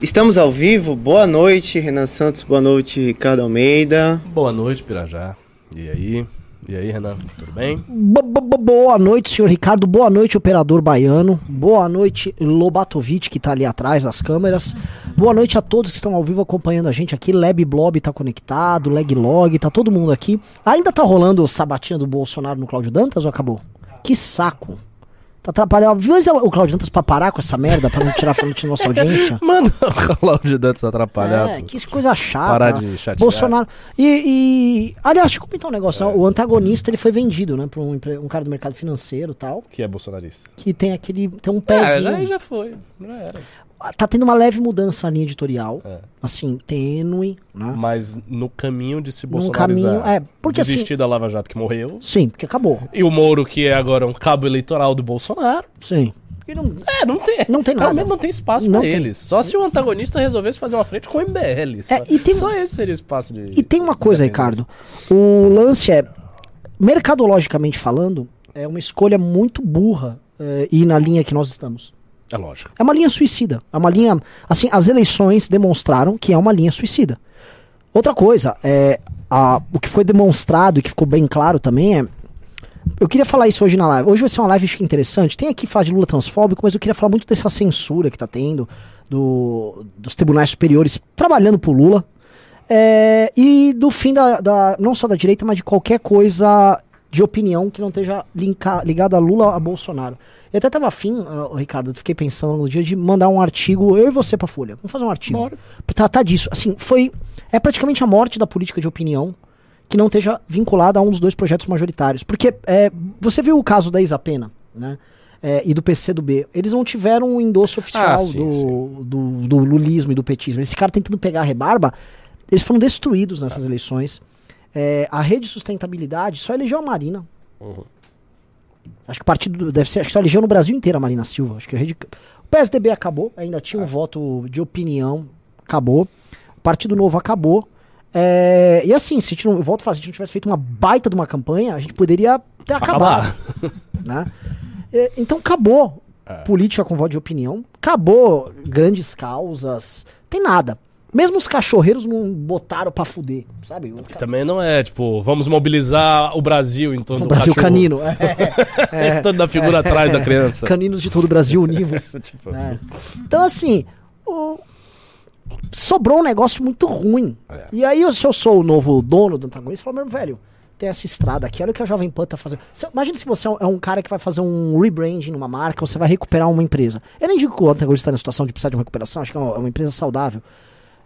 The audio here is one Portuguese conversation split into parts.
Estamos ao vivo. Boa noite, Renan Santos. Boa noite, Ricardo Almeida. Boa noite, Pirajá. E aí? E aí, Renan? Tudo bem? Bo- bo- bo- Boa noite, senhor Ricardo. Boa noite, operador baiano. Boa noite, Lobatovic, que tá ali atrás das câmeras. Boa noite a todos que estão ao vivo acompanhando a gente aqui. Lab Blob tá conectado, Leg Log, tá todo mundo aqui. Ainda tá rolando o sabatinha do Bolsonaro no Cláudio Dantas ou acabou? Que saco. Tá atrapalhando. Viu o Cláudio Dantas pra parar com essa merda, pra não tirar frente da nossa audiência? Mano, o Cláudio Dantas atrapalhar. É, que coisa chata. Parar de chatear. Bolsonaro. E, e- aliás, deixa eu comentar um negócio. né? O antagonista ele foi vendido, né, pra um, um cara do mercado financeiro e tal, Que é bolsonarista. que tem aquele. tem um É, pezinho. já, já foi. Já era. Tá tendo uma leve mudança na linha editorial. É. Assim, tênue, né? Mas no caminho de se bolsonarizar. caminho. É, porque assim. Desistir da Lava Jato que morreu. Sim, porque acabou. E o Moro, que é agora um cabo eleitoral do Bolsonaro. Sim. E não- É, não tem. Não tem nada. Realmente não tem espaço tem. eles. Só se o antagonista resolvesse fazer uma frente com o MBL. Só, É, e tem- só esse seria espaço de. E tem uma coisa, Ricardo. O lance é, mercadologicamente falando, é uma escolha muito burra é, ir na linha que nós estamos. É lógico. É uma linha suicida. É uma linha. Assim, as eleições demonstraram que é uma linha suicida. Outra coisa, é, a- o que foi demonstrado e que ficou bem claro também é. Eu queria falar isso hoje na live. Hoje vai ser uma live interessante. Tem aqui falar de Lula transfóbico, mas eu queria falar muito dessa censura que tá tendo do- dos tribunais superiores trabalhando pro Lula. É, e do fim da, da- não só da direita, mas de qualquer coisa de opinião que não esteja linka- ligada a Lula a Bolsonaro. Eu até tava afim, ah, Ricardo, eu fiquei pensando no dia de mandar um artigo, eu e você pra Folha. Vamos fazer um artigo. Bora. Pra tratar disso. Assim, foi. É praticamente a morte da política de opinião que não esteja vinculada a um dos dois projetos majoritários. Porque é, você viu o caso da Isa Pena, né? É, e do PCdoB. Eles não tiveram um endosso oficial Ah, sim, do, sim. Do, do lulismo e do petismo. Esse cara tentando pegar a rebarba, eles foram destruídos nessas eleições. É, a rede de sustentabilidade só elegeu a Marina. Uhum. Acho que o partido deve ser, acho que só elegeu no Brasil inteiro a Marina Silva. Acho que a rede, o PSDB acabou, ainda tinha um voto de opinião, acabou. O Partido Novo acabou. É, e assim, se a gente não, eu volto a falar, se a gente não tivesse feito uma baita de uma campanha, a gente poderia ter acabado. Né? É, então acabou política com voto de opinião, acabou grandes causas, tem nada. Mesmo os cachorreiros não botaram pra fuder, sabe? O, ca- Também não é, tipo, vamos mobilizar o Brasil em torno o do Brasil cachorro. canino. É, em torno da figura atrás da criança. Caninos de todo o Brasil univos. Tipo, né? Então, assim, o- sobrou um negócio muito ruim. É. E aí, se eu sou o novo dono do antagonista, eu falo, meu velho, tem essa estrada aqui, olha o que a Jovem Pan tá fazendo. Você- imagina se você é um, é um cara que vai fazer um rebranding numa marca, ou você vai recuperar uma empresa. Eu nem digo que o antagonista está na situação de precisar de uma recuperação, acho que é uma, é uma empresa saudável.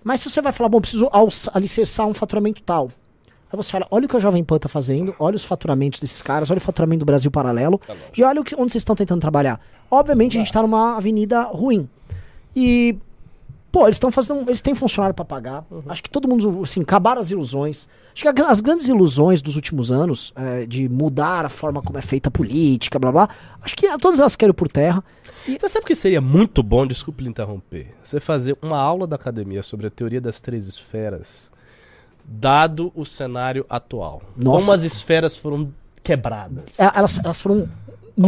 Mas se você vai falar, bom, preciso alicerçar um faturamento tal. Aí você olha, olha o que a Jovem Pan tá fazendo, olha os faturamentos desses caras, olha o faturamento do Brasil Paralelo, e olha o que, onde vocês estão tentando trabalhar. Obviamente a gente tá numa avenida ruim. E, pô, eles estão fazendo. Eles têm funcionário pra pagar. Acho que todo mundo, assim, acabaram as ilusões. Acho que as grandes ilusões dos últimos anos, é, de mudar a forma como é feita a política, blá blá, acho que todas elas querem por terra. Você sabe que seria muito bom, desculpe lhe interromper, você fazer uma aula da academia sobre a teoria das três esferas, dado o cenário atual. Nossa. Como as esferas foram quebradas. É, Elas, elas foram.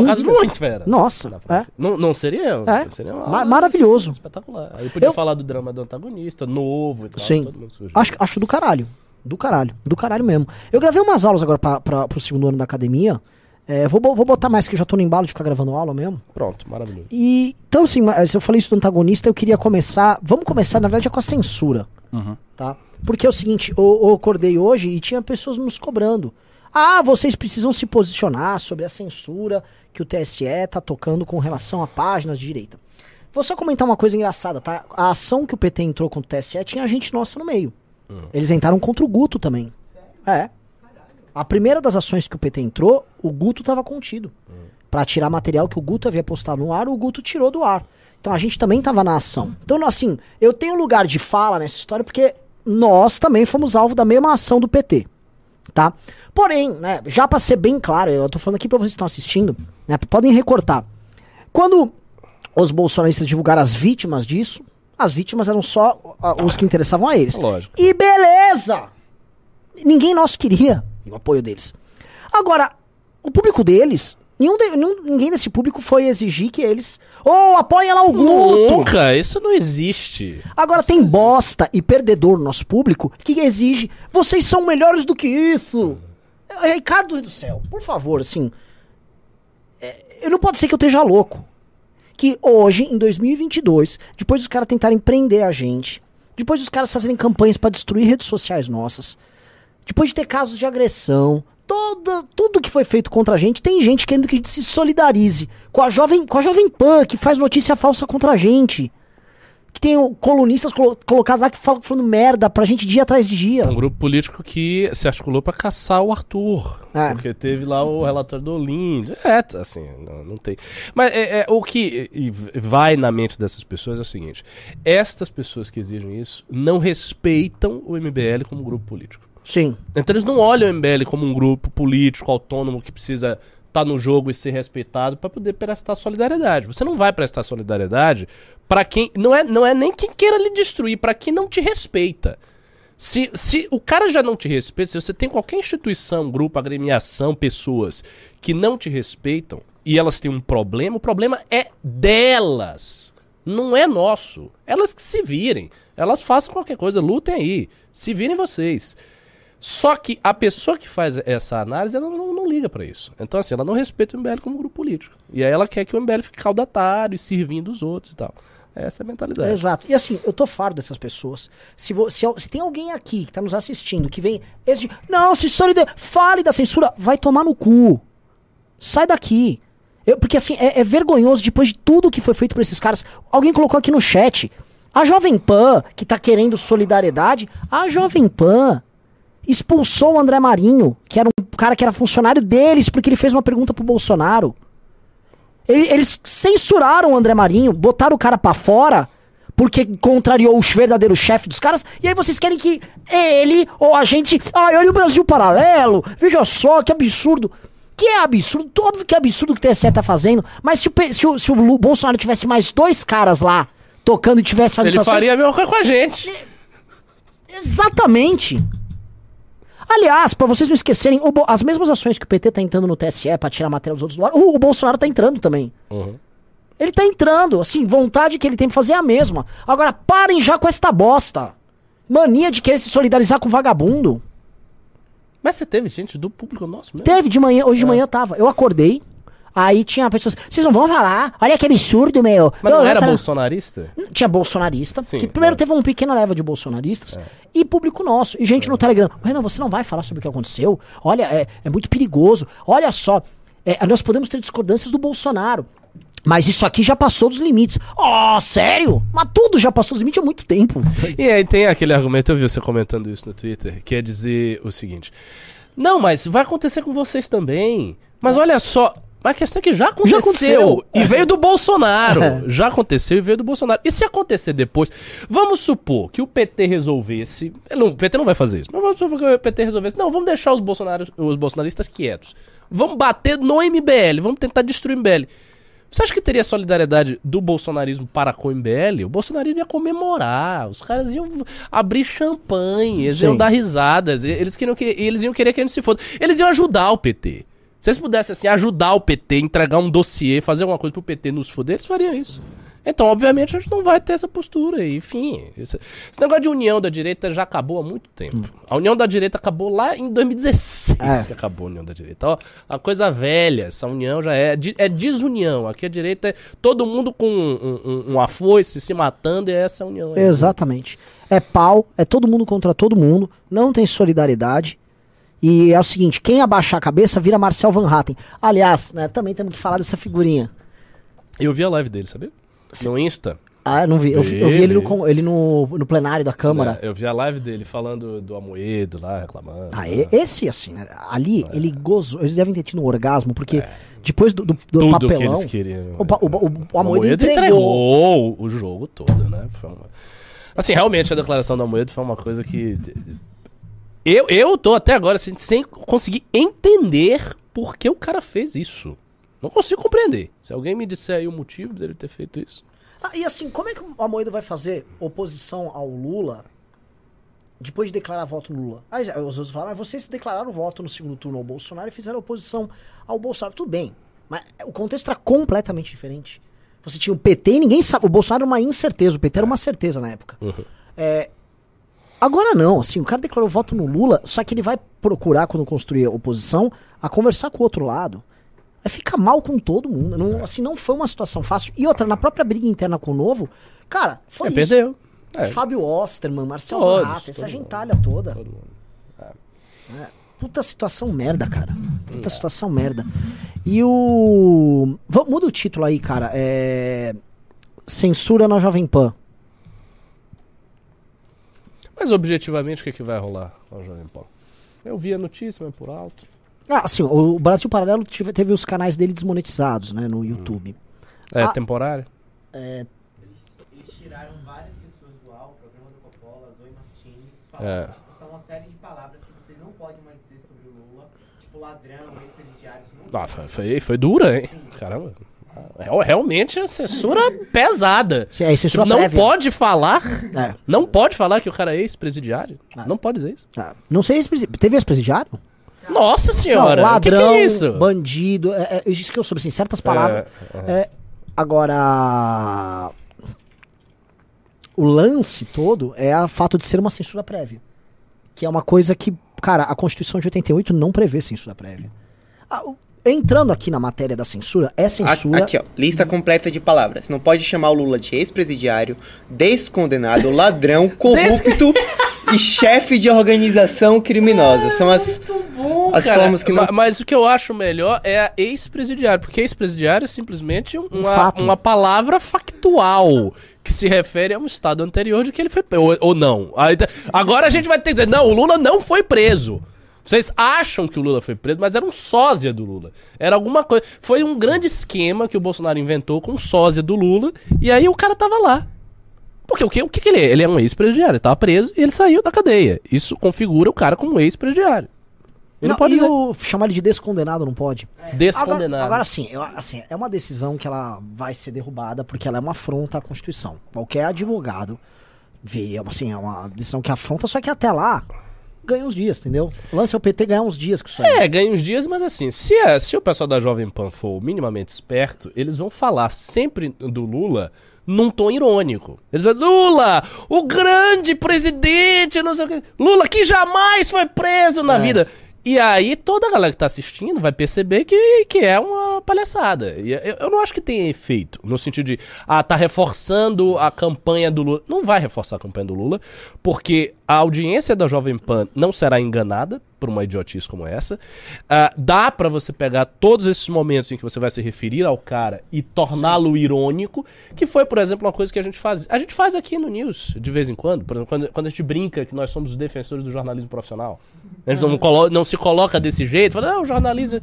Muito- numa esfera. Nossa, é. Não, não seria? É. Seria uma Ma- maravilhoso. assim, espetacular. Aí podia Eu- falar do drama do antagonista, novo e tal. Sim. todo mundo surgiu. Acho, acho do caralho. Do caralho. Do caralho mesmo. Eu gravei umas aulas agora pra, pra, pro segundo ano da academia. É, vou, vou botar mais, que eu já tô no embalo de ficar gravando aula mesmo. Pronto, maravilhoso. E, então, assim, se eu falei isso do antagonista, eu queria começar. Vamos começar, na verdade, é com a censura. Tá? Porque é o seguinte, eu, eu acordei hoje e tinha pessoas nos cobrando. Ah, vocês precisam se posicionar sobre a censura que o TSE tá tocando com relação a páginas de direita. Vou só comentar uma coisa engraçada, tá? A ação que o PT entrou contra o TSE tinha gente nossa no meio. Eles entraram contra o Guto também. É. A primeira das ações que o PT entrou, o Guto tava contido. Pra tirar material que o Guto havia postado no ar, o Guto tirou do ar. Então a gente também tava na ação. Então, assim, eu tenho lugar de fala nessa história porque nós também fomos alvo da mesma ação do PT. Tá? Porém, né, já pra ser bem claro, eu tô falando aqui pra vocês que estão assistindo, né, podem recortar. Quando os bolsonaristas divulgaram as vítimas disso, as vítimas eram só os que interessavam a eles. Lógico. E beleza! Ninguém nosso queria o apoio deles. Agora, o público deles Nenhum, de- nenhum- ninguém desse público foi exigir que eles. Ô, apoia lá o Guto! Nunca, isso não existe. Agora tem bosta e perdedor no nosso público que exige. Vocês são melhores do que isso! É, Ricardo do céu, por favor, assim. é, não pode ser que eu esteja louco. Que hoje, em 2022, depois dos caras tentarem prender a gente, depois dos caras fazerem campanhas pra destruir redes sociais nossas, depois de ter casos de agressão, toda, tudo que foi feito contra a gente, tem gente querendo que a gente se solidarize com a Jovem, com a Jovem Pan, que faz notícia falsa contra a gente. Que tem colunistas colo- colocados lá que falam falando merda pra gente dia atrás de dia. Um grupo político que se articulou pra caçar o Arthur. É. Porque teve lá o relatório do Olinda. É, assim, não, não tem. Mas é, é, o que vai na mente dessas pessoas é o seguinte: estas pessoas que exigem isso não respeitam o MBL como grupo político. Sim. Então eles não olham o MBL como um grupo político autônomo que precisa estar no jogo e ser respeitado para poder prestar solidariedade. Você não vai prestar solidariedade para quem não é, não é nem quem queira lhe destruir, para quem não te respeita. Se, se o cara já não te respeita, se você tem qualquer instituição, grupo, agremiação, pessoas que não te respeitam e elas têm um problema, o problema é delas. Não é nosso. Elas que se virem. Elas façam qualquer coisa, lutem aí. Se virem vocês. Só que a pessoa que faz essa análise, ela não, não liga pra isso. Então, assim, ela não respeita o MBL como grupo político. E aí ela quer que o MBL fique caudatário e servindo os outros e tal. Essa é a mentalidade. Exato. E assim, eu tô farto dessas pessoas. Se, vo- se, se tem alguém aqui que tá nos assistindo que vem. Esse, não, se solidar, fale da censura, vai tomar no cu. Sai daqui. Eu- porque assim, é, é vergonhoso depois de tudo que foi feito por esses caras. Alguém colocou aqui no chat. A Jovem Pan, que tá querendo solidariedade, a Jovem Pan expulsou o André Marinho, que era um cara que era funcionário deles, porque ele fez uma pergunta pro Bolsonaro. Ele- Eles censuraram o André Marinho, botaram o cara pra fora, porque contrariou o verdadeiro chefe dos caras, e aí vocês querem que ele ou a gente. Ai, olha o Brasil paralelo, veja só que absurdo. Que é absurdo, óbvio que é absurdo o que o TSE tá fazendo, mas se o, se o, se o Bolsonaro tivesse mais dois caras lá tocando e tivesse fazendo Ele faria a mesma coisa com a gente. Exatamente. Aliás, pra vocês não esquecerem, as mesmas ações que o PT tá entrando no TSE pra tirar a matéria dos outros do ar, o, o Bolsonaro tá entrando também. Uhum. Ele tá entrando, assim, vontade que ele tem pra fazer é a mesma. Agora, parem já com esta bosta. Mania de querer se solidarizar com vagabundo. Mas você teve gente do público nosso mesmo? Teve de manhã, É. hoje de manhã tava. Eu acordei, aí tinha pessoas. Vocês não vão falar? Olha que absurdo, meu. Mas Eu- não era falei- bolsonarista? Tinha bolsonarista, Sim, que primeiro é. teve uma pequena leva de bolsonaristas, e público nosso, e gente no Telegram. Renan, você não vai falar sobre o que aconteceu? Olha, é, é muito perigoso. Olha só, é, nós podemos ter discordâncias do Bolsonaro. Mas isso aqui já passou dos limites. Oh, sério? Mas tudo já passou dos limites há muito tempo. E aí tem aquele argumento, eu vi você comentando isso no Twitter, que é dizer o seguinte: Não, mas vai acontecer com vocês também. Mas olha só, a questão é que já aconteceu. aconteceu. E veio do Bolsonaro. Já aconteceu e veio do Bolsonaro. E se acontecer depois, vamos supor que o PT resolvesse. Não, o PT não vai fazer isso, mas vamos supor que o PT resolvesse. Não, vamos deixar os, bolsonaros, os bolsonaristas quietos. Vamos bater no MBL, vamos tentar destruir o MBL. Você acha que teria solidariedade do bolsonarismo para com o MBL? O bolsonarismo ia comemorar, os caras iam abrir champanhe, eles iam Sim. dar risadas, eles, queriam que, eles iam querer que a gente se foda. Eles iam ajudar o PT. Se eles pudessem assim, ajudar o PT, entregar um dossiê, fazer alguma coisa pro PT nos foder, eles fariam isso. Então, obviamente, a gente não vai ter essa postura. e, Enfim, esse, esse negócio de união da direita já acabou há muito tempo. A união da direita acabou lá em 2016 É. que acabou a união da direita. Ó, a coisa velha, essa união já é. É desunião. Aqui a direita é todo mundo com um, um, um afoice se matando e essa é a união. aí. Exatamente. É pau, é todo mundo contra todo mundo, não tem solidariedade. E é o seguinte, quem abaixar a cabeça vira Marcel Van Hatten. Aliás, né, também temos que falar dessa figurinha. Eu vi a live dele, sabia? No Insta. Ah, não vi. Eu, vi- eu vi ele, no, ele no, no plenário da Câmara. É, eu vi a live dele falando do Amoedo lá, reclamando. Ah, esse, assim, né, ali, ele gozou. Eles devem ter tido um orgasmo, porque depois do, do, do Tudo que papelão. eles queriam. O, o, o, o Amoedo Amoedo entregou. o jogo todo, né? Uma- Assim, realmente a declaração do Amoedo foi uma coisa que. Eu, eu tô até agora assim, sem conseguir entender por que o cara fez isso. Não consigo compreender. Se alguém me disser aí o motivo dele ter feito isso. Ah, e assim, como é que o Amoedo vai fazer oposição ao Lula depois de declarar voto no Lula? Aí os outros falaram, mas vocês declararam voto no segundo turno ao Bolsonaro e fizeram oposição ao Bolsonaro. Tudo bem. Mas o contexto era completamente diferente. Você tinha o PT e ninguém sabe. O Bolsonaro era uma incerteza, o PT era uma certeza na época. É, agora não, assim, o cara declarou voto no Lula, só que ele vai procurar, quando construir a oposição, a conversar com o outro lado. Aí fica mal com todo mundo. Não, assim, não foi uma situação fácil. E outra, na própria briga interna com o Novo, cara, foi É, isso. perdeu. É. Fábio Osterman, Marcelo Rata, essa gentalha toda. Todo mundo. Puta situação merda, cara. Puta situação merda. E o. Vamos, muda o título aí, cara. É. Censura na Jovem Pan. Mas objetivamente, o que, que vai rolar com o Jovem Pan? Eu vi a notícia, mas por alto. Ah, assim, o Brasil Paralelo tive- teve os canais dele desmonetizados, né, no YouTube. É Ah. temporário? É, Eles tiraram várias pessoas do ar, o programa do Coppola, Zoe Martins, É. falando, tipo, são uma série de palavras que vocês não podem mais dizer sobre o Lula, tipo ladrão, ex-presidiário, Ah, foi, foi, foi dura, hein? Caramba. É, realmente é censura pesada. é censura não prévia. pode falar. É. Não pode falar que o cara é ex-presidiário. Ah. Não pode dizer isso. Ah, não sei, ex-presi- teve ex-presidiário? Nossa Não, senhora. ladrão, o que, que é isso? bandido, é, é isso que eu soube, assim, certas palavras. É, agora, o lance todo é o fato de ser uma censura prévia. Que é uma coisa que, cara, a Constituição de 88 não prevê censura prévia. Ah, o- entrando aqui na matéria da censura, é censura. Aqui, ó, lista completa de palavras. Não pode chamar o Lula de ex-presidiário, descondenado, ladrão, corrupto e chefe de organização criminosa. São as, as Cara, formas que não... ma- Mas o que eu acho melhor é a ex-presidiário, porque ex-presidiário é simplesmente uma, fato. uma palavra factual que se refere a um estado anterior de que ele foi preso, ou, ou não. Agora a gente vai ter que dizer, não, o Lula não foi preso. Vocês acham que o Lula foi preso, mas era um sósia do Lula. Era alguma coisa. Foi um grande esquema que o Bolsonaro inventou com um sósia do Lula, e aí o cara tava lá. Porque o que, o que, que ele é? Ele é um ex-presidiário, ele tava preso e ele saiu da cadeia. Isso configura o cara como um ex-presidiário. Ele não, Não, pode e dizer. o, chamar ele de descondenado não pode. Descondenado. Agora, agora sim, eu- assim, é uma decisão que ela vai ser derrubada porque ela é uma afronta à Constituição. Qualquer advogado vê, assim, é uma decisão que afronta, só que até lá ganha uns dias, entendeu? O lance é o PT ganhar uns dias com isso aí. É, ganha uns dias, mas assim, se, se o pessoal da Jovem Pan for minimamente esperto, eles vão falar sempre do Lula num tom irônico. Eles vão Lula, o grande presidente, não sei o que. Lula que jamais foi preso na vida. E aí toda a galera que tá assistindo vai perceber que, que é uma palhaçada. E eu, eu não acho que tenha efeito, no sentido de, ah, tá reforçando a campanha do Lula. Não vai reforçar a campanha do Lula, porque a audiência da Jovem Pan não será enganada por uma idiotice como essa. Ah, dá pra você pegar todos esses momentos em que você vai se referir ao cara e torná-lo irônico, que foi, por exemplo, uma coisa que a gente faz. A gente faz aqui no News, de vez em quando, por exemplo, quando, quando a gente brinca que nós somos os defensores do jornalismo profissional. A gente não, colo- não se coloca desse jeito, fala, não, o jornalismo.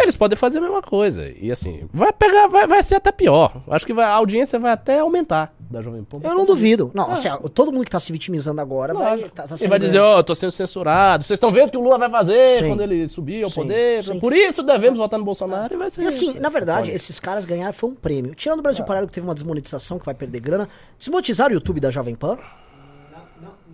Eles podem fazer a mesma coisa. E assim, vai pegar, vai, vai ser até pior. Acho que vai- a audiência vai até aumentar da Jovem Pan. Eu não duvido. Não, assim, ó, todo mundo que tá se vitimizando agora vai, Lógico. tá, tá sendo vai dizer, ó, eu tô sendo censurado. Vocês estão vendo o que o Lula vai fazer Sim. quando ele subir ao Sim, poder. sim. Por isso devemos votar no Bolsonaro e vai ser E assim, isso. na verdade, Foda. esses caras ganharam foi um prêmio. Tirando o Brasil Paralelo que teve uma desmonetização que vai perder grana, desmonetizaram o YouTube da Jovem Pan?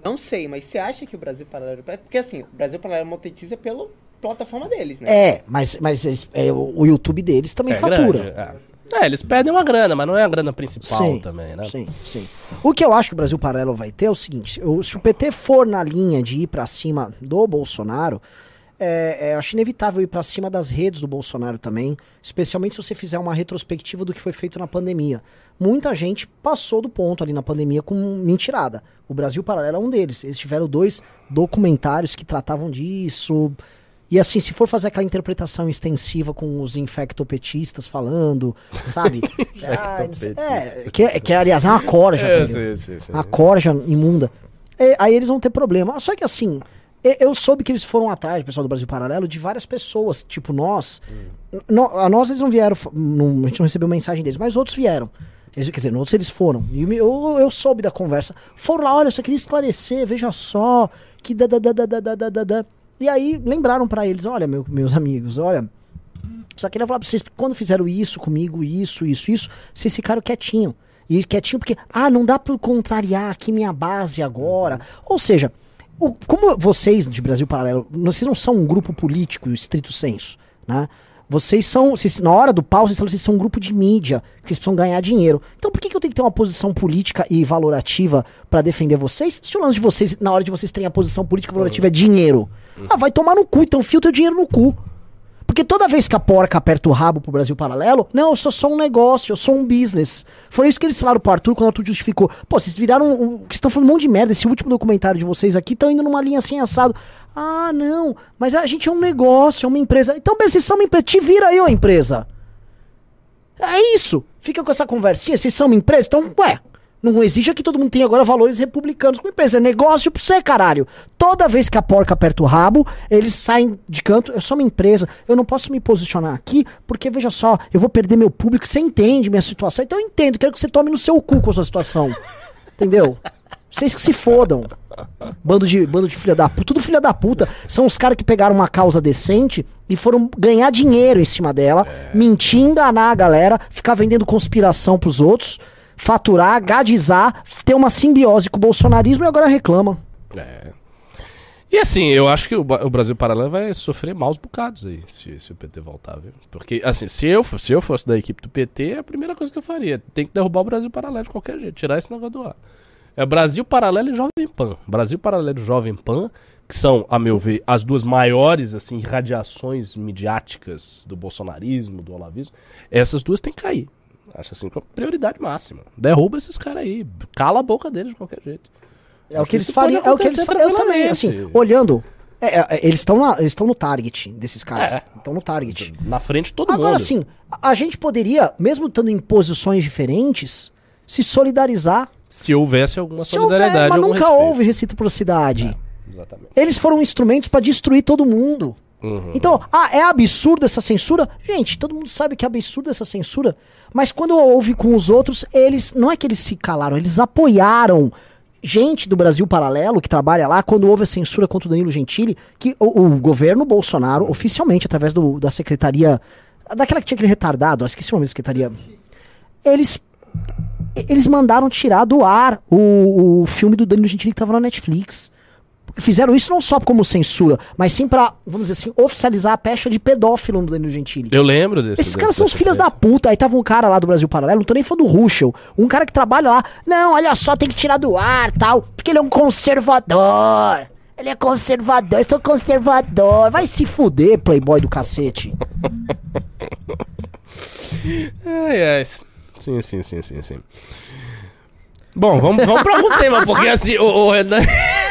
Não sei, mas você acha que o Brasil Paralelo... Porque assim, o Brasil Paralelo monetiza pela plataforma deles, né? É, mas, mas eles- é, o, o YouTube deles também É fatura. grande, é. É, eles perdem uma grana, mas não é a grana principal também, né? Sim, sim. O que eu acho que o Brasil Paralelo vai ter é o seguinte: se o PT for na linha de ir pra cima do Bolsonaro, é, é, acho inevitável ir pra cima das redes do Bolsonaro também, especialmente se você fizer uma retrospectiva do que foi feito na pandemia. Muita gente passou do ponto ali na pandemia com mentirada. O Brasil Paralelo é um deles. Eles tiveram dois documentários que tratavam disso. E assim, se for fazer aquela interpretação extensiva com os infectopetistas falando, sabe? Ah, não sei- é, que, que aliás é uma corja, É, sim, sim, sim. Uma corja imunda. É, aí eles vão ter problema. Só que assim, eu soube que eles foram atrás, pessoal do Brasil Paralelo, de várias pessoas, tipo nós. N- no- a nós eles não vieram, não- a gente não recebeu mensagem deles, mas outros vieram. Eles, quer dizer, outros eles foram. E eu, eu soube da conversa. Foram lá, olha, eu só queria esclarecer, veja só, que da, da, da, da, da, da, da, da. E aí lembraram pra eles, olha, meu- meus amigos, olha, só queria falar pra vocês, quando fizeram isso comigo, isso, isso, isso, vocês ficaram quietinho. E quietinho porque, ah, não dá pra contrariar aqui minha base agora. Ou seja, o- como vocês de Brasil Paralelo, vocês não são um grupo político estrito senso, né? Vocês são. Vocês, na hora do pau, vocês falam vocês são um grupo de mídia, que vocês precisam ganhar dinheiro. Então por que, que eu tenho que ter uma posição política e valorativa pra defender vocês? Se o lance de vocês, na hora de vocês terem a posição política e valorativa é dinheiro. Ah, vai tomar no cu, então fio teu dinheiro no cu. Porque toda vez que a porca aperta o rabo pro Brasil Paralelo, não, eu sou só um negócio, eu sou um business. Foi isso que eles falaram pro Arthur quando o Arthur justificou. Pô, vocês viraram. Um, que estão falando um monte de merda. Esse último documentário de vocês aqui estão indo numa linha assim assado. Ah, não, mas a gente é um negócio, é uma empresa. Então, vocês são uma empresa. Te vira aí, ô empresa. É isso. Fica com essa conversinha, vocês são uma empresa, então, ué. Não exija que todo mundo tenha agora valores republicanos com empresa. É negócio pra você, caralho. Toda vez que a porca aperta o rabo, eles saem de canto. Eu sou uma empresa, eu não posso me posicionar aqui, porque veja só, eu vou perder meu público. Você entende minha situação? Então eu entendo, quero que você tome no seu cu com a sua situação. Entendeu? Vocês que se fodam. Bando de, bando de filha da puta. Tudo filha da puta. São os caras que pegaram uma causa decente e foram ganhar dinheiro em cima dela, mentir, enganar a galera, ficar vendendo conspiração pros outros, faturar, gadizar, ter uma simbiose com o bolsonarismo e agora reclamam. É. E assim, eu acho que o, Brasil Paralelo vai sofrer maus bocados aí, se, se o PT voltar, viu? Porque, assim, se eu, se eu fosse da equipe do PT, é a primeira coisa que eu faria. Tem que derrubar o Brasil Paralelo de qualquer jeito, tirar esse negócio do ar. É Brasil Paralelo e Jovem Pan. Brasil Paralelo e Jovem Pan, que são, a meu ver, as duas maiores, assim, radiações midiáticas do bolsonarismo, do olavismo, essas duas têm que cair. Acho assim, prioridade máxima. Derruba esses caras aí, cala a boca deles de qualquer jeito. É o Acho que eles fariam. É o que eles fariam. Eu também, assim, olhando. é, é, eles estão eles estão no target desses caras. É. Estão no target. Na frente de todo Agora mundo. sim, a, a gente poderia, mesmo estando em posições diferentes, se solidarizar. Se houvesse alguma Se houver, solidariedade, mas algum nunca respeito. houve reciprocidade. Exatamente. Eles foram instrumentos pra destruir todo mundo. Uhum. Então, ah, é absurdo essa censura? Gente, todo mundo sabe que é absurdo essa censura. Mas quando houve com os outros, eles. Não é que eles se calaram, eles apoiaram. Gente do Brasil Paralelo que trabalha lá, quando houve a censura contra o Danilo Gentili, que o, o governo Bolsonaro, oficialmente, através do- da secretaria. Daquela que tinha aquele retardado, esqueci o nome da secretaria. Eles. Eles mandaram tirar do ar o, o filme do Danilo Gentili que tava na Netflix. Fizeram isso não só como censura, mas sim pra, vamos dizer assim, oficializar a pecha de pedófilo no Danilo Gentili. Eu lembro desse. Esses caras são os filhos da puta. Aí tava um cara lá do Brasil Paralelo, não tô nem falando do Ruschel. Um cara que trabalha lá. Não, olha só, tem que tirar do ar tal. Porque ele é um conservador. Ele é conservador, eu sou conservador. Vai se fuder, playboy do cacete. Ai, ai. Sim, sim, sim, sim, sim. Bom, vamos, vamos pra algum tema, porque assim, o, o Renan,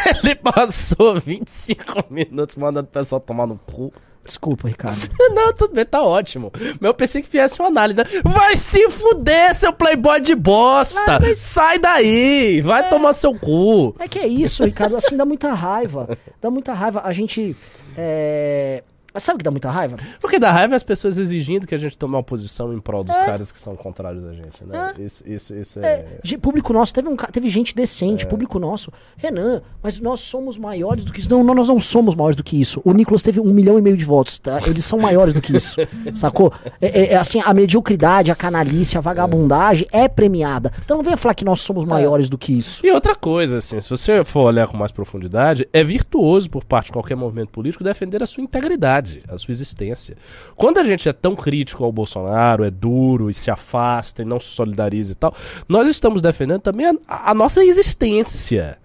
ele passou 25 minutos mandando o pessoal tomar no cu. Desculpa, Ricardo. Não, tudo bem, tá ótimo. Mas eu pensei que viesse uma análise. Vai se fuder, seu playboy de bosta! Sai daí! Vai tomar seu cu! É que é isso, Ricardo. Assim dá muita raiva. Dá muita raiva. A gente. É... Mas Sabe o que dá muita raiva? Porque dá raiva as pessoas exigindo que a gente tome uma posição em prol dos caras que são contrários a gente, né? Isso, isso, isso é. É, público nosso, teve, um, teve gente decente, público nosso. Renan, mas nós somos maiores do que isso. Não, nós não somos maiores do que isso. O Nicolas teve um milhão e meio de votos, tá? Eles são maiores do que isso. sacou? É, é- é assim, a mediocridade, a canalice, a vagabundagem é premiada. Então não venha falar que nós somos maiores do que isso. E outra coisa, assim, se você for olhar com mais profundidade, é virtuoso por parte de qualquer movimento político defender a sua integridade, a sua existência. Quando a gente é tão crítico ao Bolsonaro, é duro e se afasta e não se solidariza e tal, nós estamos defendendo também a, a nossa existência.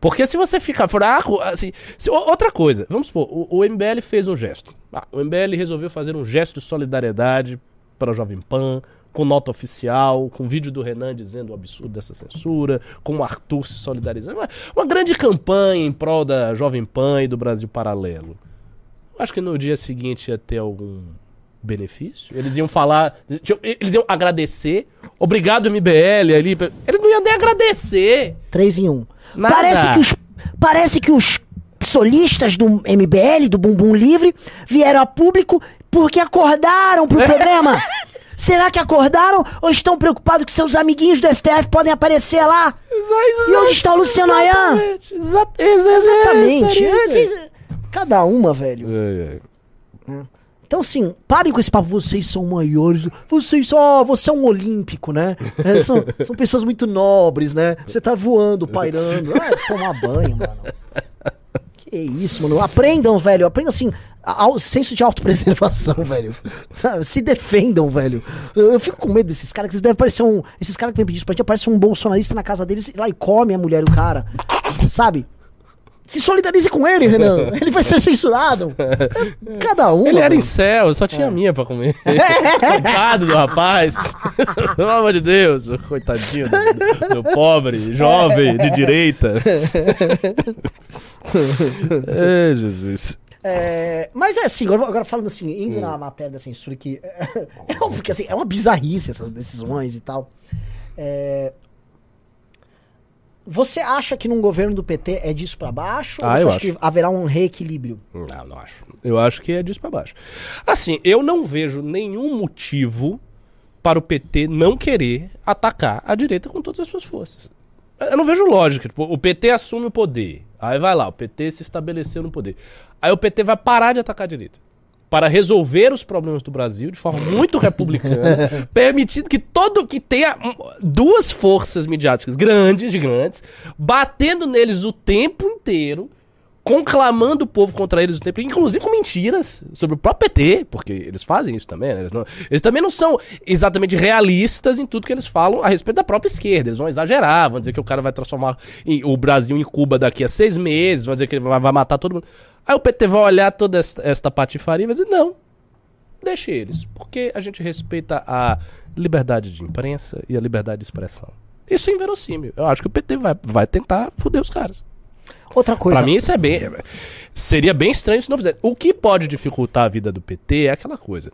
Porque se você ficar fraco, assim. se- outra coisa, vamos supor, o, o MBL fez o gesto. Ah, o MBL resolveu fazer um gesto de solidariedade para o Jovem Pan, com nota oficial, com vídeo do Renan dizendo o absurdo dessa censura, com o Arthur se solidarizando. Uma, uma grande campanha em prol da Jovem Pan e do Brasil Paralelo. Acho que no dia seguinte ia ter algum benefício. Eles iam falar, eles iam agradecer. Obrigado, MBL ali. Eles não iam nem agradecer. Três em um. Nada. Parece que os. Parece que os solistas do MBL, do Bumbum Livre, vieram a público porque acordaram pro problema. Será que acordaram ou estão preocupados que seus amiguinhos do STF podem aparecer lá? E onde está o Luciano Ayan? Exatamente. Exa- exa- exa- Exatamente. É, Cada uma, velho. é, é. Então, assim, parem com esse papo. Vocês são maiores. Vocês só. Você é um olímpico, né? É, são, são pessoas muito nobres, né? Você tá voando, pairando. Ah, tomar banho, mano. Que isso, mano. Aprendam, velho. Aprendam assim. Ao, senso de autopreservação, velho. Sabe? Se defendam, velho. Eu, eu, fico com medo desses caras, que eles devem parecer um. Esses caras que vem pedir isso pra gente, aparece um bolsonarista na casa deles lá e come a mulher do cara. Sabe? Se solidarize com ele, Renan. Ele vai ser censurado. Cada um. Ele era em céu, só tinha é. minha pra comer. Coitado do rapaz. Pelo amor de Deus. Coitadinho do, do pobre, jovem, de direita. é, Jesus. É, mas é assim, agora, agora falando assim, indo hum. na matéria da censura que. É, é óbvio que assim, é uma bizarrice essas decisões e tal. É, você acha que num governo do PT é disso para baixo? Ah, ou você eu acha acho. que haverá um reequilíbrio? Não, não acho. Eu acho que é disso para baixo. Assim, eu não vejo nenhum motivo para o PT não querer atacar a direita com todas as suas forças. Eu não vejo lógica. Tipo, o PT assume o poder. Aí vai lá, o PT se estabeleceu no poder. Aí o PT vai parar de atacar a direita para resolver os problemas do Brasil de forma muito republicana, permitindo que todo que tenha duas forças midiáticas grandes, gigantes, batendo neles o tempo inteiro, conclamando o povo contra eles o tempo, inclusive com mentiras sobre o próprio PT, porque eles fazem isso também, né? eles, não, eles também não são exatamente realistas em tudo que eles falam a respeito da própria esquerda. Eles vão exagerar, vão dizer que o cara vai transformar o Brasil em Cuba daqui a seis meses, vão dizer que ele vai matar todo mundo. Aí o PT vai olhar toda esta, esta patifaria e vai dizer: não, deixe eles, porque a gente respeita a liberdade de imprensa e a liberdade de expressão. Isso é inverossímil. Eu acho que o PT vai, vai tentar foder os caras. Outra coisa. Pra mim, isso é bem. Seria bem estranho se não fizesse. O que pode dificultar a vida do PT é aquela coisa.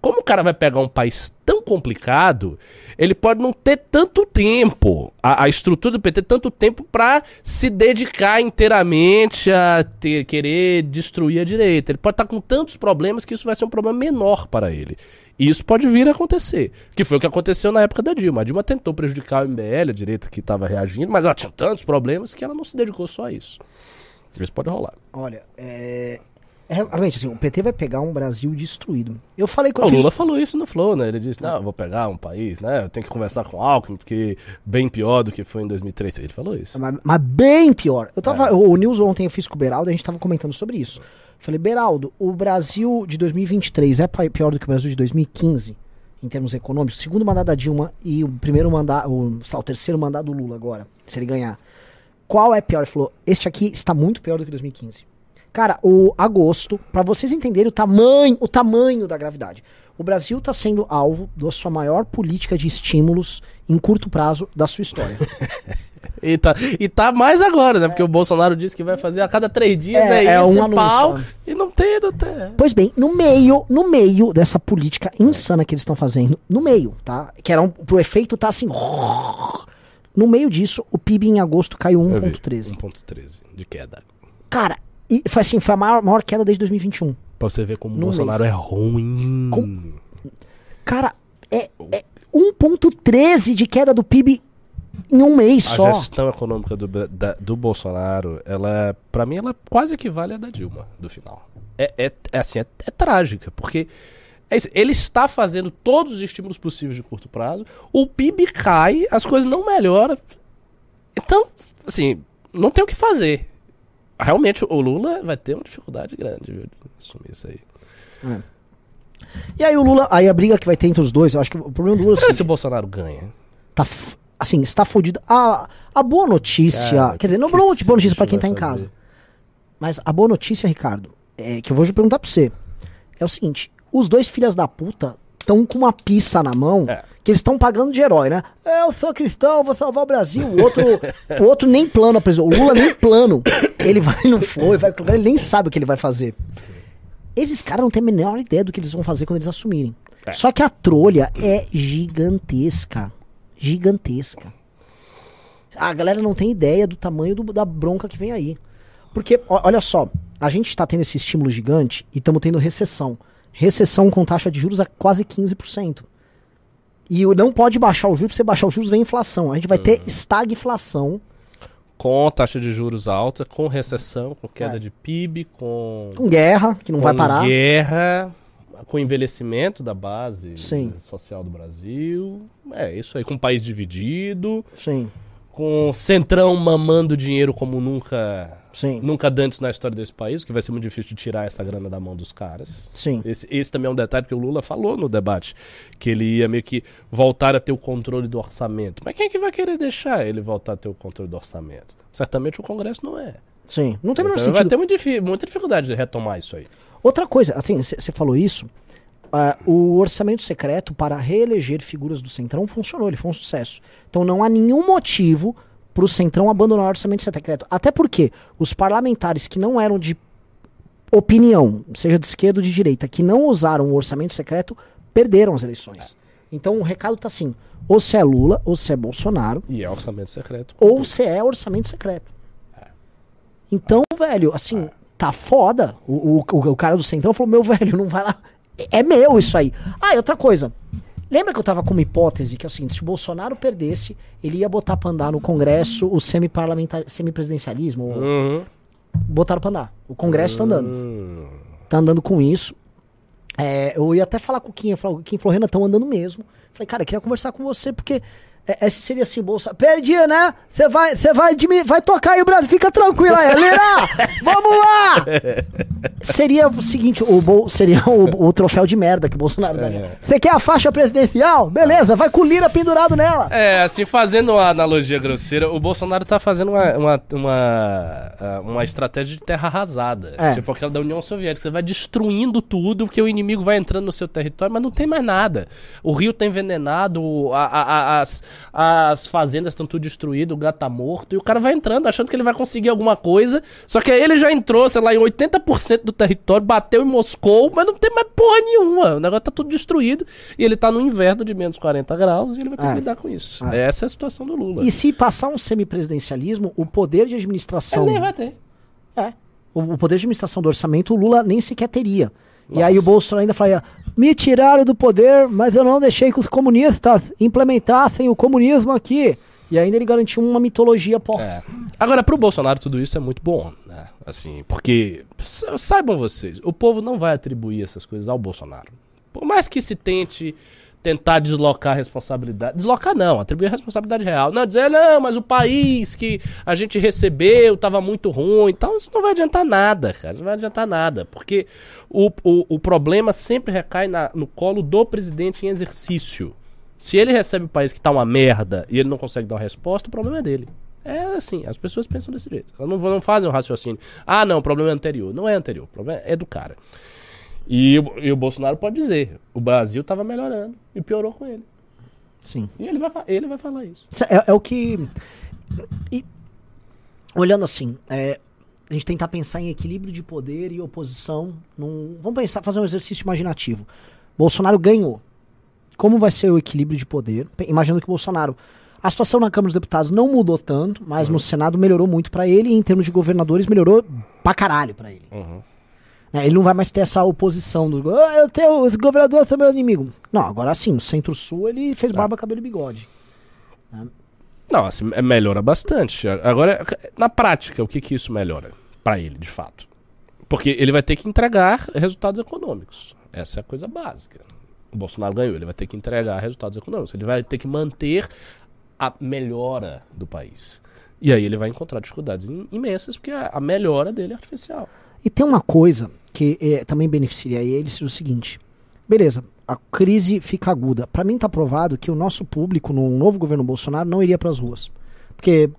Como o cara vai pegar um país tão complicado, ele pode não ter tanto tempo, a, a estrutura do PT, tanto tempo para se dedicar inteiramente a ter, querer destruir a direita. Ele pode estar tá com tantos problemas que isso vai ser um problema menor para ele. E isso pode vir a acontecer. Que foi o que aconteceu na época da Dilma. A Dilma tentou prejudicar o MBL, a direita que estava reagindo, mas ela tinha tantos problemas que ela não se dedicou só a isso. Isso pode rolar. Olha, é, é, realmente, assim, o PT vai pegar um Brasil destruído. Eu falei com O Lula falou isso no Flow, né? Ele disse, não, eu vou pegar um país, né? Eu tenho que conversar com o Alckmin, porque bem pior do que foi em 2003. Ele falou isso. Mas, mas bem pior. Eu tava, é. O News ontem eu fiz com o Beraldo, a gente tava comentando sobre isso. Falei, Beraldo, o Brasil de 2023 é pior do que o Brasil de 2015? Em termos econômicos, segundo mandato da Dilma e o primeiro mandato, o, o terceiro mandato do Lula agora, se ele ganhar. Qual é pior? Ele falou: Este aqui está muito pior do que 2015. Cara, o agosto, para vocês entenderem o tamanho, o tamanho da gravidade. O Brasil está sendo alvo da sua maior política de estímulos em curto prazo da sua história. e, tá, e tá mais agora, né? É. Porque o Bolsonaro disse que vai fazer a cada três dias é, é, é um anúncio, pau, e não tem, não tem. Pois bem, no meio, no meio dessa política insana que eles estão fazendo, no meio, tá? Que era um, o efeito tá assim. No meio disso, o PIB em agosto caiu 1,13. 1,13 de queda. Cara, e foi assim, foi a maior, maior queda desde 2021. Pra você ver como o Bolsonaro mês. é ruim. Com... Cara, é, é 1,13 de queda do PIB em um mês a só. A gestão econômica do, da, do Bolsonaro, ela, para mim, ela quase equivale à da Dilma, do final. É, é, é assim, é, é trágica, porque é isso, ele está fazendo todos os estímulos possíveis de curto prazo, o PIB cai, as coisas não melhoram. Então, assim, não tem o que fazer realmente o Lula vai ter uma dificuldade grande viu, de assumir isso aí. É. E aí o Lula, aí a briga que vai ter entre os dois, eu acho que o problema do Lula é assim, se o Bolsonaro ganha. Tá assim, está fodido. A, a boa notícia, Cara, quer dizer, não boa, boa notícia para quem tá em casa. Mas a boa notícia, Ricardo, é que eu vou perguntar pra você. É o seguinte, os dois filhos da puta estão com uma pista na mão é. Que eles estão pagando de herói, né? Eu sou cristão, vou salvar o Brasil. O outro, o outro nem plano apresentou. O Lula nem plano. Ele vai, não foi, vai, ele nem sabe o que ele vai fazer. Esses caras não têm a menor ideia do que eles vão fazer quando eles assumirem. É. Só que a trolha é gigantesca. Gigantesca. A galera não tem ideia do tamanho do, da bronca que vem aí. Porque, olha só, a gente está tendo esse estímulo gigante e estamos tendo recessão recessão com taxa de juros a quase 15%. E não pode baixar os juros, se você baixar os juros vem inflação. A gente vai ter uhum. estagflação. Com taxa de juros alta, com recessão, com queda é. de PIB, com. Com guerra, que não com vai parar. Guerra, com envelhecimento da base Sim. social do Brasil. É, isso aí, com o país dividido. Sim. Com centrão mamando dinheiro como nunca Sim. Nunca antes na história desse país, que vai ser muito difícil de tirar essa grana da mão dos caras. Sim. Esse, esse também é um detalhe que o Lula falou no debate, que ele ia meio que voltar a ter o controle do orçamento. Mas quem é que vai querer deixar ele voltar a ter o controle do orçamento? Certamente o Congresso não é. Sim. Não tem o menor Então sentido. vai ter muito difi- muita dificuldade de retomar isso aí. Outra coisa, assim, você falou isso. ah, o orçamento secreto para reeleger figuras do Centrão funcionou, ele foi um sucesso. Então não há nenhum motivo para o Centrão abandonar o orçamento secreto. Até porque os parlamentares que não eram de opinião, seja de esquerda ou de direita, que não usaram o orçamento secreto, perderam as eleições. Então o recado tá assim: ou se é Lula, ou se é Bolsonaro, E é orçamento secreto. ou se é orçamento secreto. Então, velho, assim, tá foda. O, o, o cara do Centrão falou: Meu velho, não vai lá. É é meu isso aí. Ah, e outra coisa. Lembra que eu tava com uma hipótese que é o seguinte: se o Bolsonaro perdesse, ele ia botar pra andar no Congresso o semipresidencialismo. Uhum. Botaram pra andar. O Congresso tá andando. Hum. Tá andando com isso. É, eu ia até falar com o Kim, eu falei, o Kim falou, Renan, estão andando mesmo. Falei, cara, eu queria conversar com você, porque é, esse seria assim, bolsa. Perdi, né? Você vai, você vai, vai tocar aí o Brasil, fica tranquilo aí, Lira! Vamos lá! Seria o seguinte, o bol, seria o, o troféu de merda que o Bolsonaro daria. Você quer a faixa presidencial? Beleza, vai com o Lira pendurado nela. É, assim, fazendo uma analogia grosseira, o Bolsonaro tá fazendo uma, uma, uma, ah, uma estratégia de terra arrasada. É. Tipo aquela da União Soviética. Você vai destruindo tudo, porque o inimigo vai entrando no seu território, mas não tem mais nada. O rio tá envenenado, a- a- a- as, as fazendas estão tudo destruídas, o gato tá morto, e o cara vai entrando achando que ele vai conseguir alguma coisa. Só que aí ele já entrou, sei lá, em 80% do território, bateu em Moscou, mas não tem mais porra nenhuma. O negócio tá tudo destruído. E ele tá no inverno de menos 40 graus e ele vai ter É. que lidar com isso. É. Essa é a situação do Lula. E se passar um semipresidencialismo, o poder de administração. Ele nem vai ter. É. O, o poder de administração do orçamento, o Lula nem sequer teria. E Nossa. aí o Bolsonaro ainda falaria: me tiraram do poder, mas eu não deixei que os comunistas implementassem o comunismo aqui. E ainda ele garantiu uma mitologia pós. É. Agora, pro Bolsonaro, tudo isso é muito bom, né? Assim, porque sa- saibam vocês, o povo não vai atribuir essas coisas ao Bolsonaro. Por mais que se tente tentar deslocar a responsabilidade. Deslocar não, atribuir a responsabilidade real. Não, dizer, não, mas o país que a gente recebeu tava muito ruim. Então, isso não vai adiantar nada, cara. Isso não vai adiantar nada. Porque o, o, o problema sempre recai na- no colo do presidente em exercício. Se ele recebe o país que tá uma merda e ele não consegue dar uma resposta, o problema é dele. É assim, as pessoas pensam desse jeito. Elas não, não fazem o raciocínio. Ah, não, o problema é anterior. Não é anterior, o problema é do cara. E, o- e o Bolsonaro pode dizer: o Brasil tava melhorando e piorou com ele. Sim. E ele vai, ele vai falar isso. É, é o que. e, olhando assim, é, a gente tentar pensar em equilíbrio de poder e oposição. Num, vamos pensar, fazer um exercício imaginativo. Bolsonaro ganhou. Como vai ser o equilíbrio de poder? Imaginando que o Bolsonaro. A situação na Câmara dos Deputados não mudou tanto, mas no Senado melhorou muito pra ele e em termos de governadores melhorou pra caralho pra ele. É, ele não vai mais ter essa oposição do. "Ah, eu tenho, os governadores são meu inimigo. Não, agora sim, o Centro-Sul ele fez barba, cabelo e bigode. Não, assim, é- melhora bastante. Agora, na prática, o que que isso melhora pra ele, de fato? Porque ele vai ter que entregar resultados econômicos. Essa é a coisa básica. O Bolsonaro ganhou, ele vai ter que entregar resultados econômicos. Ele vai ter que manter a melhora do país. E aí ele vai encontrar dificuldades im- imensas, porque a melhora dele é artificial. E tem uma coisa que eh, também beneficiaria ele, seria o seguinte. Beleza, a crise fica aguda. Pra mim tá provado que o nosso público no novo governo Bolsonaro não iria pras ruas. Porque,